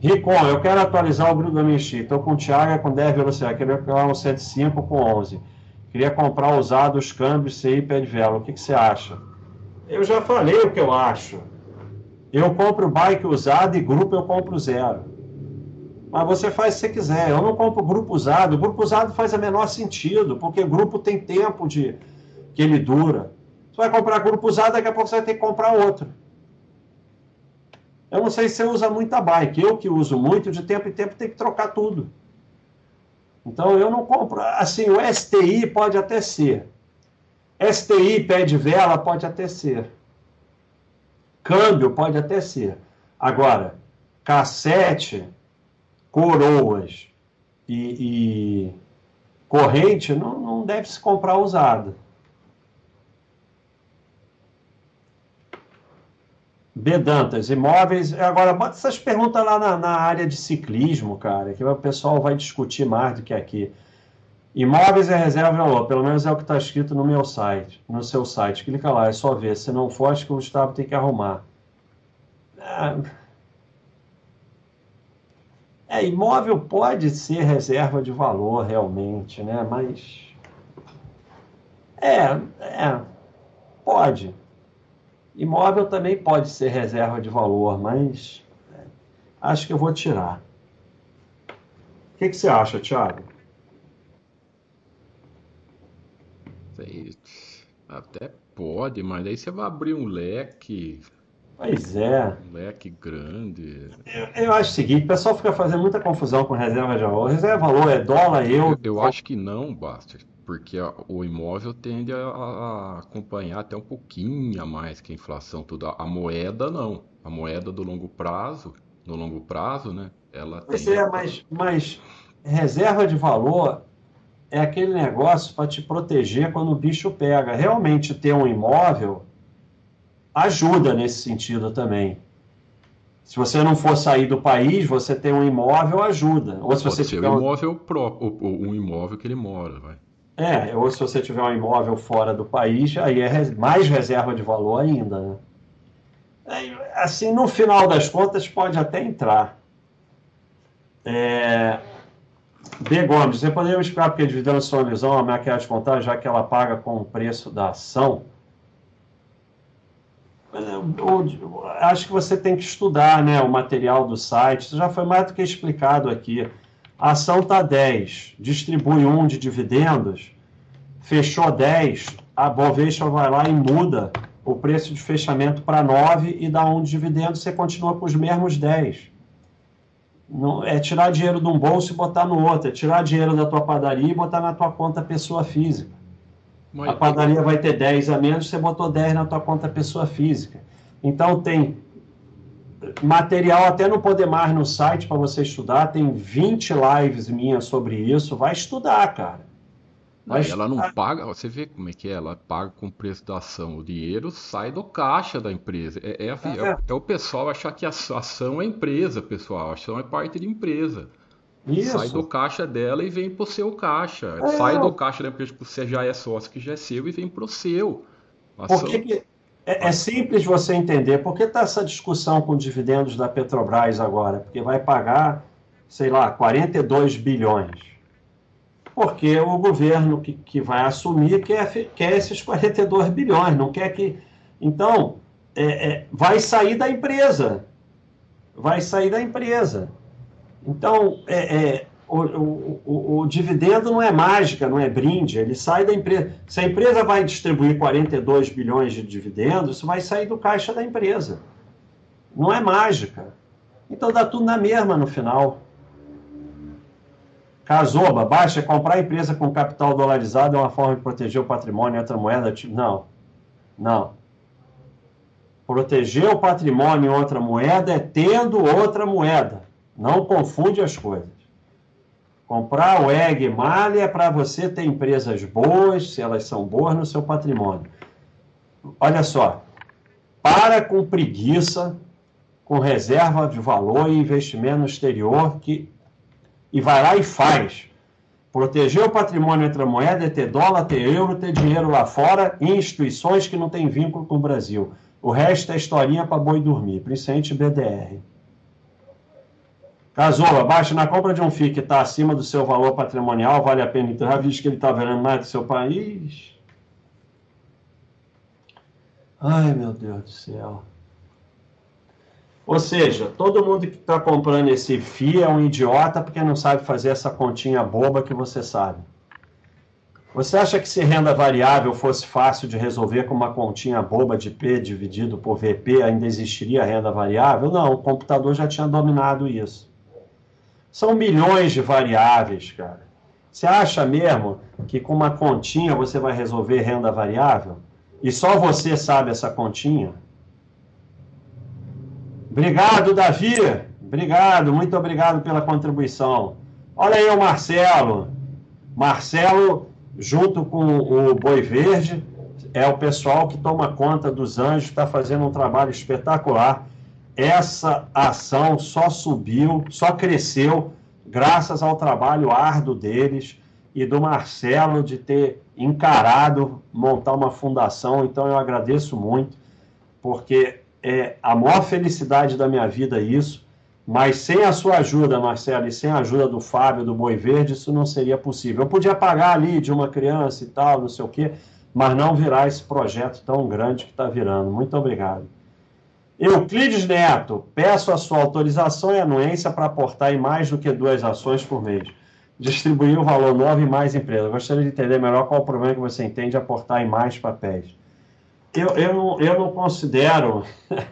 Ricon, eu quero atualizar o grupo da minha Estou com o Thiago é com 10 velocidade. Queria pegar um 75 com 11. Queria comprar usado os câmbios CI pé de vela. O que, que você acha? Eu já falei o que eu acho. Eu compro bike usado e grupo eu compro zero. Mas você faz se você quiser. Eu não compro grupo usado. Grupo usado faz o menor sentido, porque grupo tem tempo de que ele dura. Você vai comprar grupo usado, daqui a pouco você vai ter que comprar outro. Eu não sei se você usa muita bike. Eu que uso muito, de tempo em tempo tem que trocar tudo. Então eu não compro. Assim, o STI pode até ser. STI pé de vela pode até ser. Câmbio pode até ser. Agora, cassete, coroas e, e corrente não, não deve se comprar usado. Bedantas, imóveis. Agora, bota essas perguntas lá na, na, área de ciclismo, cara, que o pessoal vai discutir mais do que aqui. Imóveis é reserva de valor, pelo menos é o que está escrito no meu site, no seu site. Clica lá, é só ver. Se não for, acho que o Gustavo tem que arrumar. É, é imóvel pode ser reserva de valor, realmente, né? Mas. É, é. Pode. Imóvel também pode ser reserva de valor, mas é, acho que eu vou tirar. O que, que você acha, Thiago? Até pode, mas aí você vai abrir um leque. Pois é. Um leque grande. Eu, eu acho o seguinte: o pessoal fica fazendo muita confusão com reserva de valor. Reserva de valor é dólar, euro. Eu, eu acho que não, Basta porque o imóvel tende a, acompanhar até um pouquinho a mais que a inflação toda. A moeda não. A moeda do longo prazo, no longo prazo, né? Ela pois tem. É, mas, mas reserva de valor é aquele negócio para te proteger quando o bicho pega. Realmente ter um imóvel ajuda nesse sentido também. Se você não for sair do país, você tem um imóvel ajuda. Ou se Pode você tiver um imóvel próprio, um imóvel que ele mora, vai. É, ou se você tiver um imóvel fora do país, aí é mais reserva de valor ainda. Né? Assim, no final das contas, pode até entrar. É... B. Gomes, você poderia me explicar porque dividendos são ilusão, a maquiagem de contagem, já que ela paga com o preço da ação? Eu, acho que você tem que estudar né, o material do site. Isso já foi mais do que explicado aqui. A ação está 10, distribui um de dividendos, fechou 10, a Bovespa vai lá e muda o preço de fechamento para 9 e dá um de dividendo, você continua com os mesmos 10. Não, é tirar dinheiro de um bolso e botar no outro, é tirar dinheiro da tua padaria e botar na tua conta pessoa física. Mas a padaria vai ter 10 a menos, você botou 10 na tua conta pessoa física. Então tem material até não poder mais no site para você estudar, tem 20 lives minhas sobre isso, vai estudar, cara. Mas ela não paga, você vê como é que é, ela paga com o preço da ação. O dinheiro sai do caixa da empresa. É, é, é, é o pessoal achar que a ação é empresa, pessoal. A ação é parte de empresa. Isso. Sai do caixa dela e vem pro seu caixa. É. Sai do caixa da empresa que você já é sócio, que já é seu, e vem pro seu. Ação... Por que, que... É, é, simples você entender. Por que está essa discussão com dividendos da Petrobras agora? Porque vai pagar, sei lá, 42 bilhões porque o governo que, que vai assumir quer, quer esses 42 bilhões, não quer que. Então, é, é, vai sair da empresa. Vai sair da empresa. Então, é, é o, o, o, o, dividendo não é mágica, não é brinde, ele sai da empresa. Se a empresa vai distribuir 42 bilhões de dividendos, isso vai sair do caixa da empresa. Não é mágica. Então dá tudo na mesma no final. Casoba, baixa, comprar a empresa com capital dolarizado é uma forma de proteger o patrimônio outra moeda? Não, não. Proteger o patrimônio em outra moeda é tendo outra moeda. Não confunde as coisas. Comprar o EG Mali é para você ter empresas boas, se elas são boas no seu patrimônio. Olha só, para com preguiça, com reserva de valor e investimento no exterior, que e vai lá e faz. Proteger o patrimônio entre a moeda é ter dólar, ter euro, ter dinheiro lá fora em instituições que não têm vínculo com o Brasil. O resto é historinha para boi dormir, principalmente BDR. Casou, abaixo na compra de um FII que está acima do seu valor patrimonial, vale a pena entrar, visto que ele está vendendo mais do seu país? Ai, meu Deus do céu. Ou seja, todo mundo que está comprando esse FII é um idiota porque não sabe fazer essa continha boba que você sabe. Você acha que se renda variável fosse fácil de resolver com uma continha boba de P dividido por VP, ainda existiria renda variável? Não, o computador já tinha dominado isso. São milhões de variáveis, cara. Você acha mesmo que com uma continha você vai resolver renda variável? E só você sabe essa continha? Obrigado, Davi. Obrigado, muito obrigado pela contribuição. Olha aí o Marcelo. Marcelo, junto com o Boi Verde, é o pessoal que toma conta dos anjos, está fazendo um trabalho espetacular. Essa ação só subiu, só cresceu, graças ao trabalho árduo deles e do Marcelo de ter encarado montar uma fundação. Então eu agradeço muito, porque é a maior felicidade da minha vida isso, mas sem a sua ajuda, Marcelo, e sem a ajuda do Fábio, do Boi Verde, isso não seria possível. Eu podia pagar ali de uma criança e tal, não sei o quê, mas não virar esse projeto tão grande que está virando. Muito obrigado. Euclides Neto, peço a sua autorização e anuência para aportar em mais do que duas ações por mês. Distribuir o valor novo em mais empresas. Gostaria de entender melhor qual o problema que você entende aportar em mais papéis eu, eu, não, eu não considero [LAUGHS]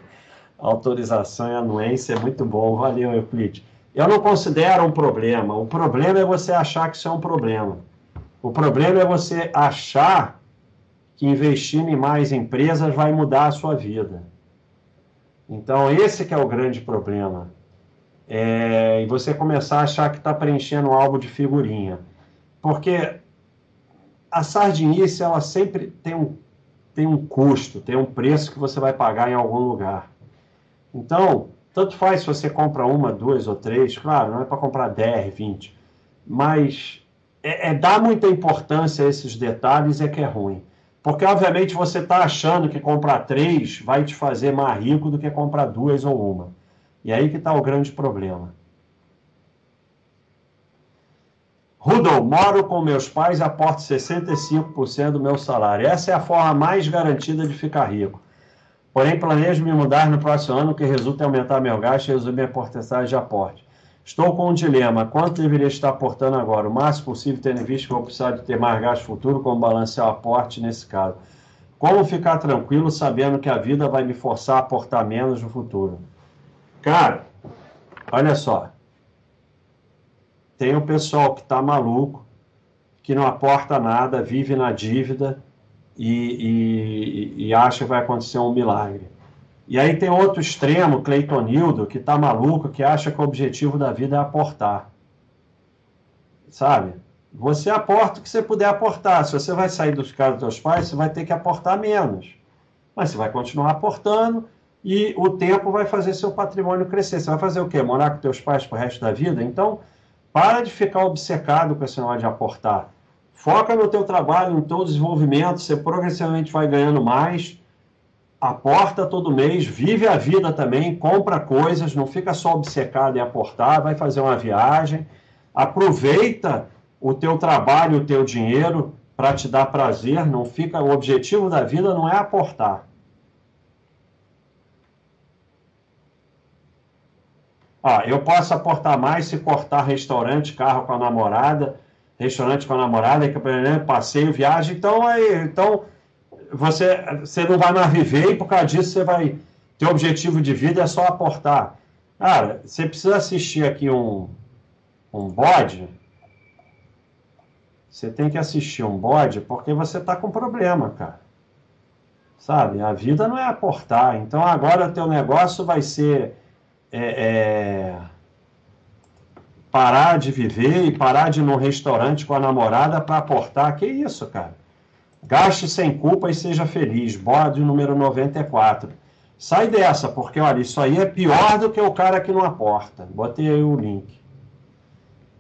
autorização e anuência é muito bom, valeu, Euclide. Eu não considero um problema. O problema é você achar que isso é um problema. O problema é você achar que investindo em mais empresas vai mudar a sua vida. Então, esse que é o grande problema. É, e você começar a achar que está preenchendo um álbum de figurinha. Porque a sardinice, ela sempre tem um tem um custo, tem um preço que você vai pagar em algum lugar. Então, tanto faz se você compra uma, duas ou três, claro, não é para comprar 10, 20, mas é, é dar muita importância a esses detalhes é que é ruim. Porque, obviamente, você está achando que comprar três vai te fazer mais rico do que comprar duas ou uma. E aí que está o grande problema. Rudol, moro com meus pais e aporto 65% do meu salário. Essa é a forma mais garantida de ficar rico. Porém, planejo me mudar no próximo ano, que resulta em aumentar meu gasto e reduzir minha porcentagem de aporte. Estou com um dilema. Quanto deveria estar aportando agora? O máximo possível, tendo em vista que vou precisar de ter mais gasto futuro, como balancear o aporte nesse caso. Como ficar tranquilo sabendo que a vida vai me forçar a aportar menos no futuro? Cara, olha só. Tem o pessoal que está maluco, que não aporta nada, vive na dívida e, e, e acha que vai acontecer um milagre. E aí tem outro extremo, Cleitonildo, que está maluco, que acha que o objetivo da vida é aportar. Sabe? Você aporta o que você puder aportar. Se você vai sair dos casos dos seus pais, você vai ter que aportar menos. Mas você vai continuar aportando e o tempo vai fazer seu patrimônio crescer. Você vai fazer o quê? Morar com teus pais para o resto da vida? Então, para de ficar obcecado com esse negócio de aportar. Foca no teu trabalho, no teu desenvolvimento, você progressivamente vai ganhando mais, aporta todo mês, vive a vida também, compra coisas, não fica só obcecado em aportar, vai fazer uma viagem, aproveita o teu trabalho, o teu dinheiro para te dar prazer, não fica, o objetivo da vida não é aportar. Ó, eu posso aportar mais se cortar restaurante, carro com a namorada, restaurante com a namorada, passeio, viagem. Então, aí, então você, você não vai mais viver e por causa disso você vai. Teu objetivo de vida é só aportar. Cara, você precisa assistir aqui um, um bode. Você tem que assistir um bode porque você está com problema, cara. Sabe? A vida não é aportar. Então agora teu negócio vai ser é, é, parar de viver e parar de ir num restaurante com a namorada para aportar. Que isso, cara? Gaste sem culpa e seja feliz. Bode número 94. Sai dessa, porque olha, isso aí é pior do que o cara que não aporta. Botei aí o link.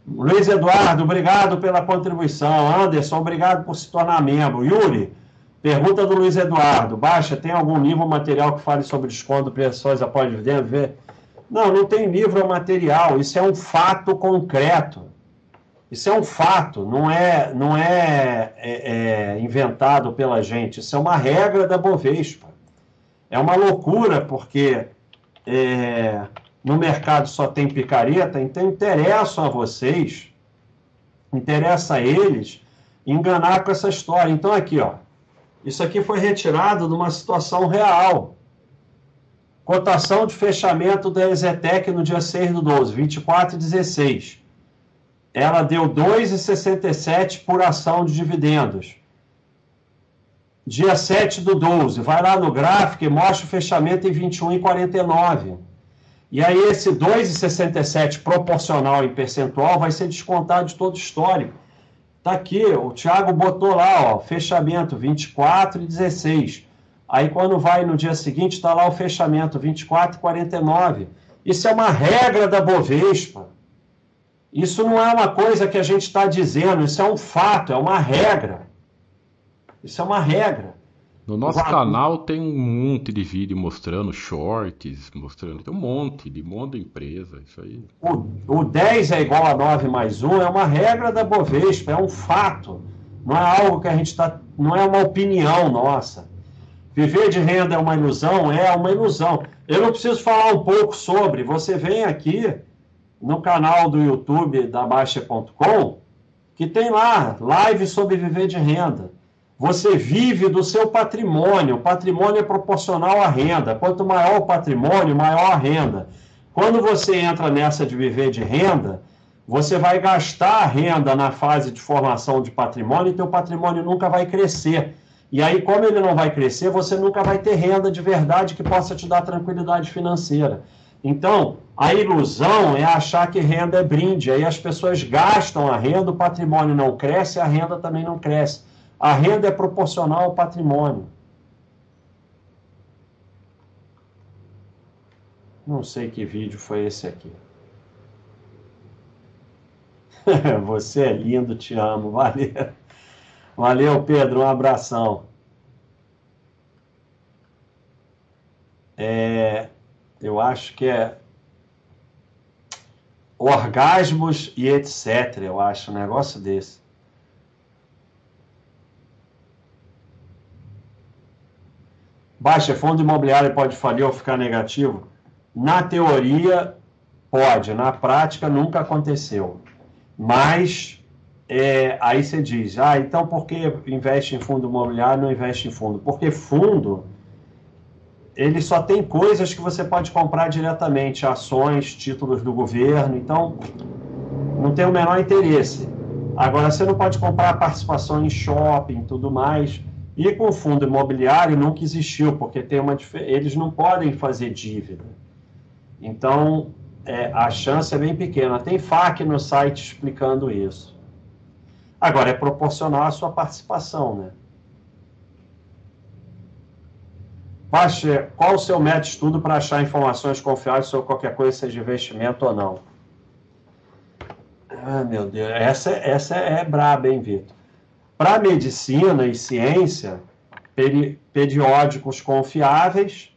Luiz Eduardo, obrigado pela contribuição. Anderson, obrigado por se tornar membro. Yuri, pergunta do Luiz Eduardo. Baixa, tem algum livro material que fale sobre desconto, pressões após dividendo? Não, não tem livro ou material, isso é um fato concreto. Isso é um fato, não é, não é, é, é inventado pela gente, isso é uma regra da Bovespa. É uma loucura, porque é, no mercado só tem picareta, então interessa a vocês, interessa a eles enganar com essa história. Então, aqui, ó, isso aqui foi retirado de uma situação real. Cotação de fechamento da Exetec no dia 6 do 12, 24 e 16. Ela deu 2,67 por ação de dividendos. Dia 7 do 12, vai lá no gráfico e mostra o fechamento em 21,49. E aí esse 2,67 proporcional em percentual vai ser descontado de todo o histórico. Tá aqui, o Thiago botou lá, ó, fechamento 24 e 16. Aí quando vai no dia seguinte, está lá o fechamento, 24,49. Isso é uma regra da Bovespa. Isso não é uma coisa que a gente está dizendo, isso é um fato, é uma regra. Isso é uma regra. No nosso canal tem um monte de vídeo mostrando shorts, mostrando. Tem um monte de monte de empresa, isso aí. O, o 10 é igual a 9 mais 1 é uma regra da Bovespa, é um fato. Não é algo que a gente está. Não é uma opinião nossa. Viver de renda é uma ilusão? É uma ilusão. Eu não preciso falar um pouco sobre. Você vem aqui no canal do YouTube da Baixa.com, que tem lá live sobre viver de renda. Você vive do seu patrimônio. Patrimônio é proporcional à renda. Quanto maior o patrimônio, maior a renda. Quando você entra nessa de viver de renda, você vai gastar a renda na fase de formação de patrimônio e teu patrimônio nunca vai crescer. E aí, como ele não vai crescer, você nunca vai ter renda de verdade que possa te dar tranquilidade financeira. Então, a ilusão é achar que renda é brinde. Aí as pessoas gastam a renda, o patrimônio não cresce, a renda também não cresce. A renda é proporcional ao patrimônio. Não sei que vídeo foi esse aqui. [LAUGHS] Você é lindo, te amo. Valeu. Valeu, Pedro, um abração. É, eu acho que é. orgasmos e etc. Eu acho um negócio desse. Baixa, fundo imobiliário pode falir ou ficar negativo? Na teoria, pode. Na prática, nunca aconteceu. Mas é, aí você diz, ah, então por que investe em fundo imobiliário não investe em fundo? Porque fundo, ele só tem coisas que você pode comprar diretamente, ações, títulos do governo, então não tem o menor interesse. Agora, você não pode comprar participação em shopping tudo mais. E com fundo imobiliário nunca existiu, porque tem uma eles não podem fazer dívida. Então, é, a chance é bem pequena. Tem FAQ no site explicando isso. Agora, é proporcional à sua participação, né? Baixe, qual o seu método de estudo para achar informações confiáveis sobre qualquer coisa, seja investimento ou não? Ah, meu Deus, essa, essa é braba, hein, Vitor? Para medicina e ciência, peri, periódicos confiáveis,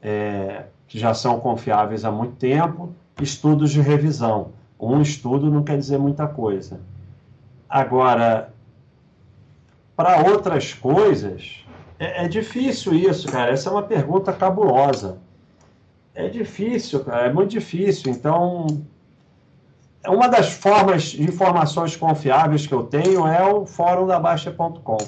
é, que já são confiáveis há muito tempo, estudos de revisão. Um estudo não quer dizer muita coisa. Agora, para outras coisas, é, é, difícil isso, cara. Essa é uma pergunta cabulosa. É difícil, cara. É muito difícil. Então, uma das formas de informações confiáveis que eu tenho é o fórum da Baixa.com.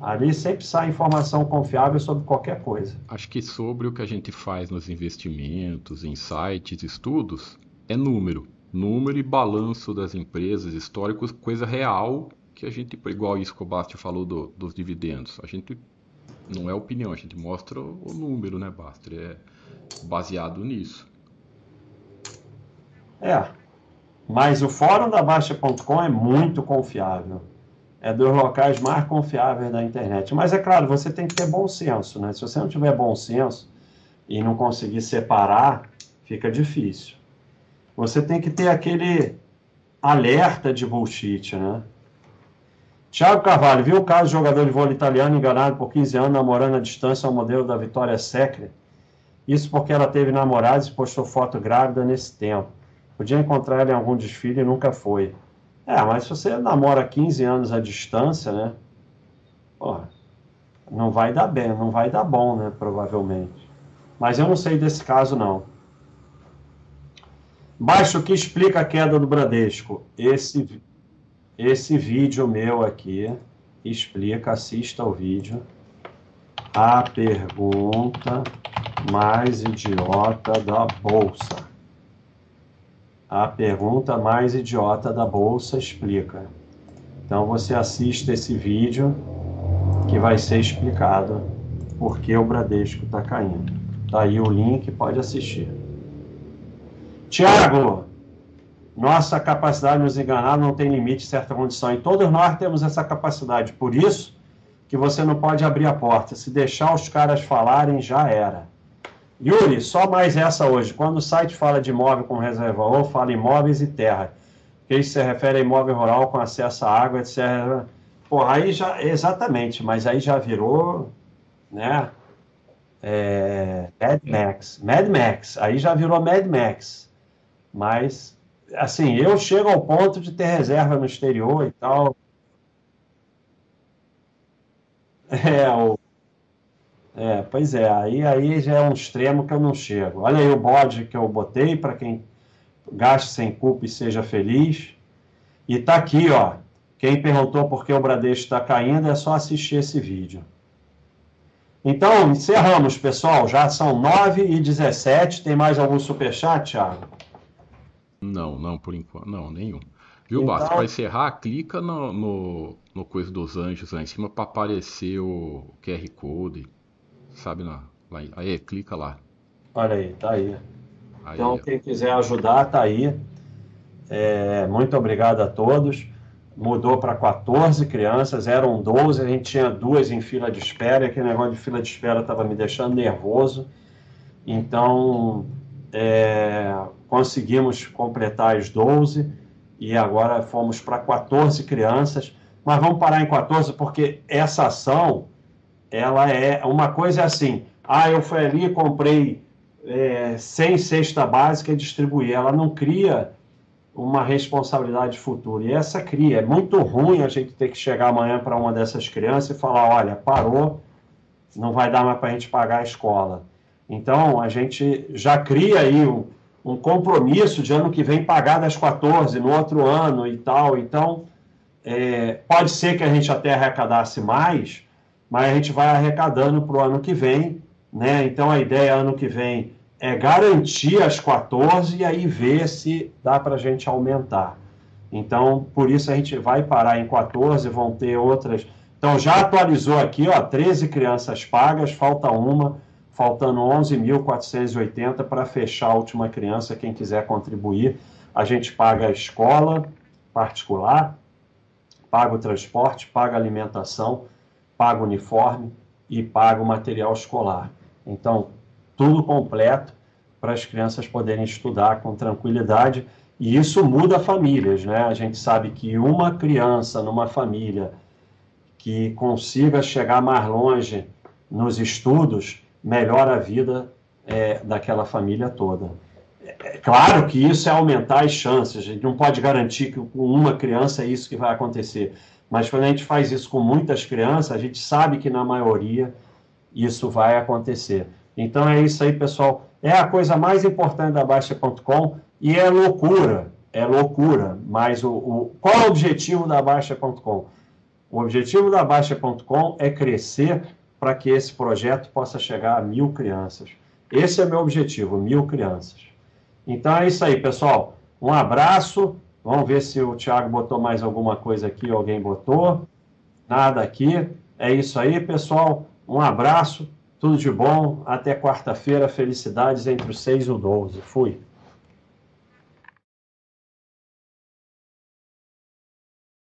Ali sempre sai informação confiável sobre qualquer coisa. Acho que sobre o que a gente faz nos investimentos, insights, estudos, é número número e balanço das empresas, históricos, coisa real que a gente, igual isso que o Basti falou do, dos dividendos, a gente não é opinião, a gente mostra o número, né, Basti? É baseado nisso. É, mas o fórum da Baixa.com é muito confiável. É dos locais mais confiáveis da internet. Mas é claro, você tem que ter bom senso, né? Se você não tiver bom senso e não conseguir separar, fica difícil você tem que ter aquele alerta de bullshit, né? Tiago Carvalho, viu o caso do jogador de vôlei italiano enganado por 15 anos namorando à distância ao modelo da Vitória Secret? Isso porque ela teve namorados e postou foto grávida nesse tempo. Podia encontrar ela em algum desfile e nunca foi. É, mas se você namora 15 anos à distância, né? Porra, não vai dar bem, não vai dar bom, né? Provavelmente. Mas eu não sei desse caso, não. Baixo que explica a queda do Bradesco. Esse, esse vídeo meu aqui explica, assista ao vídeo. A pergunta mais idiota da Bolsa. A pergunta mais idiota da Bolsa explica. Então você assista esse vídeo que vai ser explicado por que o Bradesco está caindo. Tá aí o link, pode assistir. Tiago, nossa capacidade de nos enganar não tem limite, certa condição. E todos nós temos essa capacidade. Por isso que você não pode abrir a porta. Se deixar os caras falarem, já era. Yuri, só mais essa hoje. Quando o site fala de imóvel com reserva ou fala imóveis e terra, que se refere a imóvel rural com acesso à água, etc. Pô, aí já, exatamente, mas aí já virou, né? É, Mad Max. Mad Max. Aí já virou Mad Max. Mas, assim, eu chego ao ponto de ter reserva no exterior e tal. É, o... é, pois é, aí, aí já é um extremo que eu não chego. Olha aí o bode que eu botei para quem gaste sem culpa e seja feliz. E tá aqui, ó. Quem perguntou por que o Bradesco está caindo é só assistir esse vídeo. Então, encerramos, pessoal. Já são 9 e 17 Tem mais algum superchat, Thiago? Não, não, por enquanto. Não, nenhum. Viu, então... Basta? Para encerrar, clica no, no, no, coisa dos anjos lá em cima para aparecer o QR Code. Sabe? Na, lá, aí, clica lá. Olha aí, tá aí. aí então, quem quiser ajudar, tá aí. É, muito obrigado a todos. Mudou para 14 crianças, eram 12, a gente tinha duas em fila de espera, e aquele negócio de fila de espera estava me deixando nervoso. Então, é, conseguimos completar as 12 e agora fomos para 14 crianças. Mas vamos parar em 14 porque essa ação, ela é uma coisa é assim, ah, eu fui ali e comprei é, sem cesta básica e distribuir. Ela não cria uma responsabilidade futura. E essa cria. É muito ruim a gente ter que chegar amanhã para uma dessas crianças e falar: olha, parou, não vai dar mais para a gente pagar a escola. Então, a gente já cria aí um, um, compromisso de ano que vem pagar das 14, no outro ano e tal. Então, é, pode ser que a gente até arrecadasse mais, mas a gente vai arrecadando para o ano que vem. Né? Então, a ideia ano que vem é garantir as 14 e aí ver se dá para a gente aumentar. Então, por isso a gente vai parar em 14, vão ter outras. Então, já atualizou aqui, ó, 13 crianças pagas, falta uma faltando 11.480 para fechar a última criança. Quem quiser contribuir, a gente paga a escola particular, paga o transporte, paga a alimentação, paga o uniforme e paga o material escolar. Então, tudo completo para as crianças poderem estudar com tranquilidade. E isso muda famílias, né? A gente sabe que uma criança numa família que consiga chegar mais longe nos estudos, melhora a vida é, daquela família toda. É, claro que isso é aumentar as chances, a gente não pode garantir que com uma criança é isso que vai acontecer, mas quando a gente faz isso com muitas crianças, a gente sabe que na maioria isso vai acontecer. Então é isso aí, pessoal. É a coisa mais importante da Baixa.com e é loucura, é loucura. Mas o, o qual é o objetivo da Baixa.com? O objetivo da Baixa.com é crescer para que esse projeto possa chegar a mil crianças. Esse é meu objetivo, mil crianças. Então é isso aí, pessoal. Um abraço. Vamos ver se o Thiago botou mais alguma coisa aqui, alguém botou. Nada aqui. É isso aí, pessoal. Um abraço, tudo de bom. Até quarta-feira. Felicidades entre os 6 e o 12. Fui.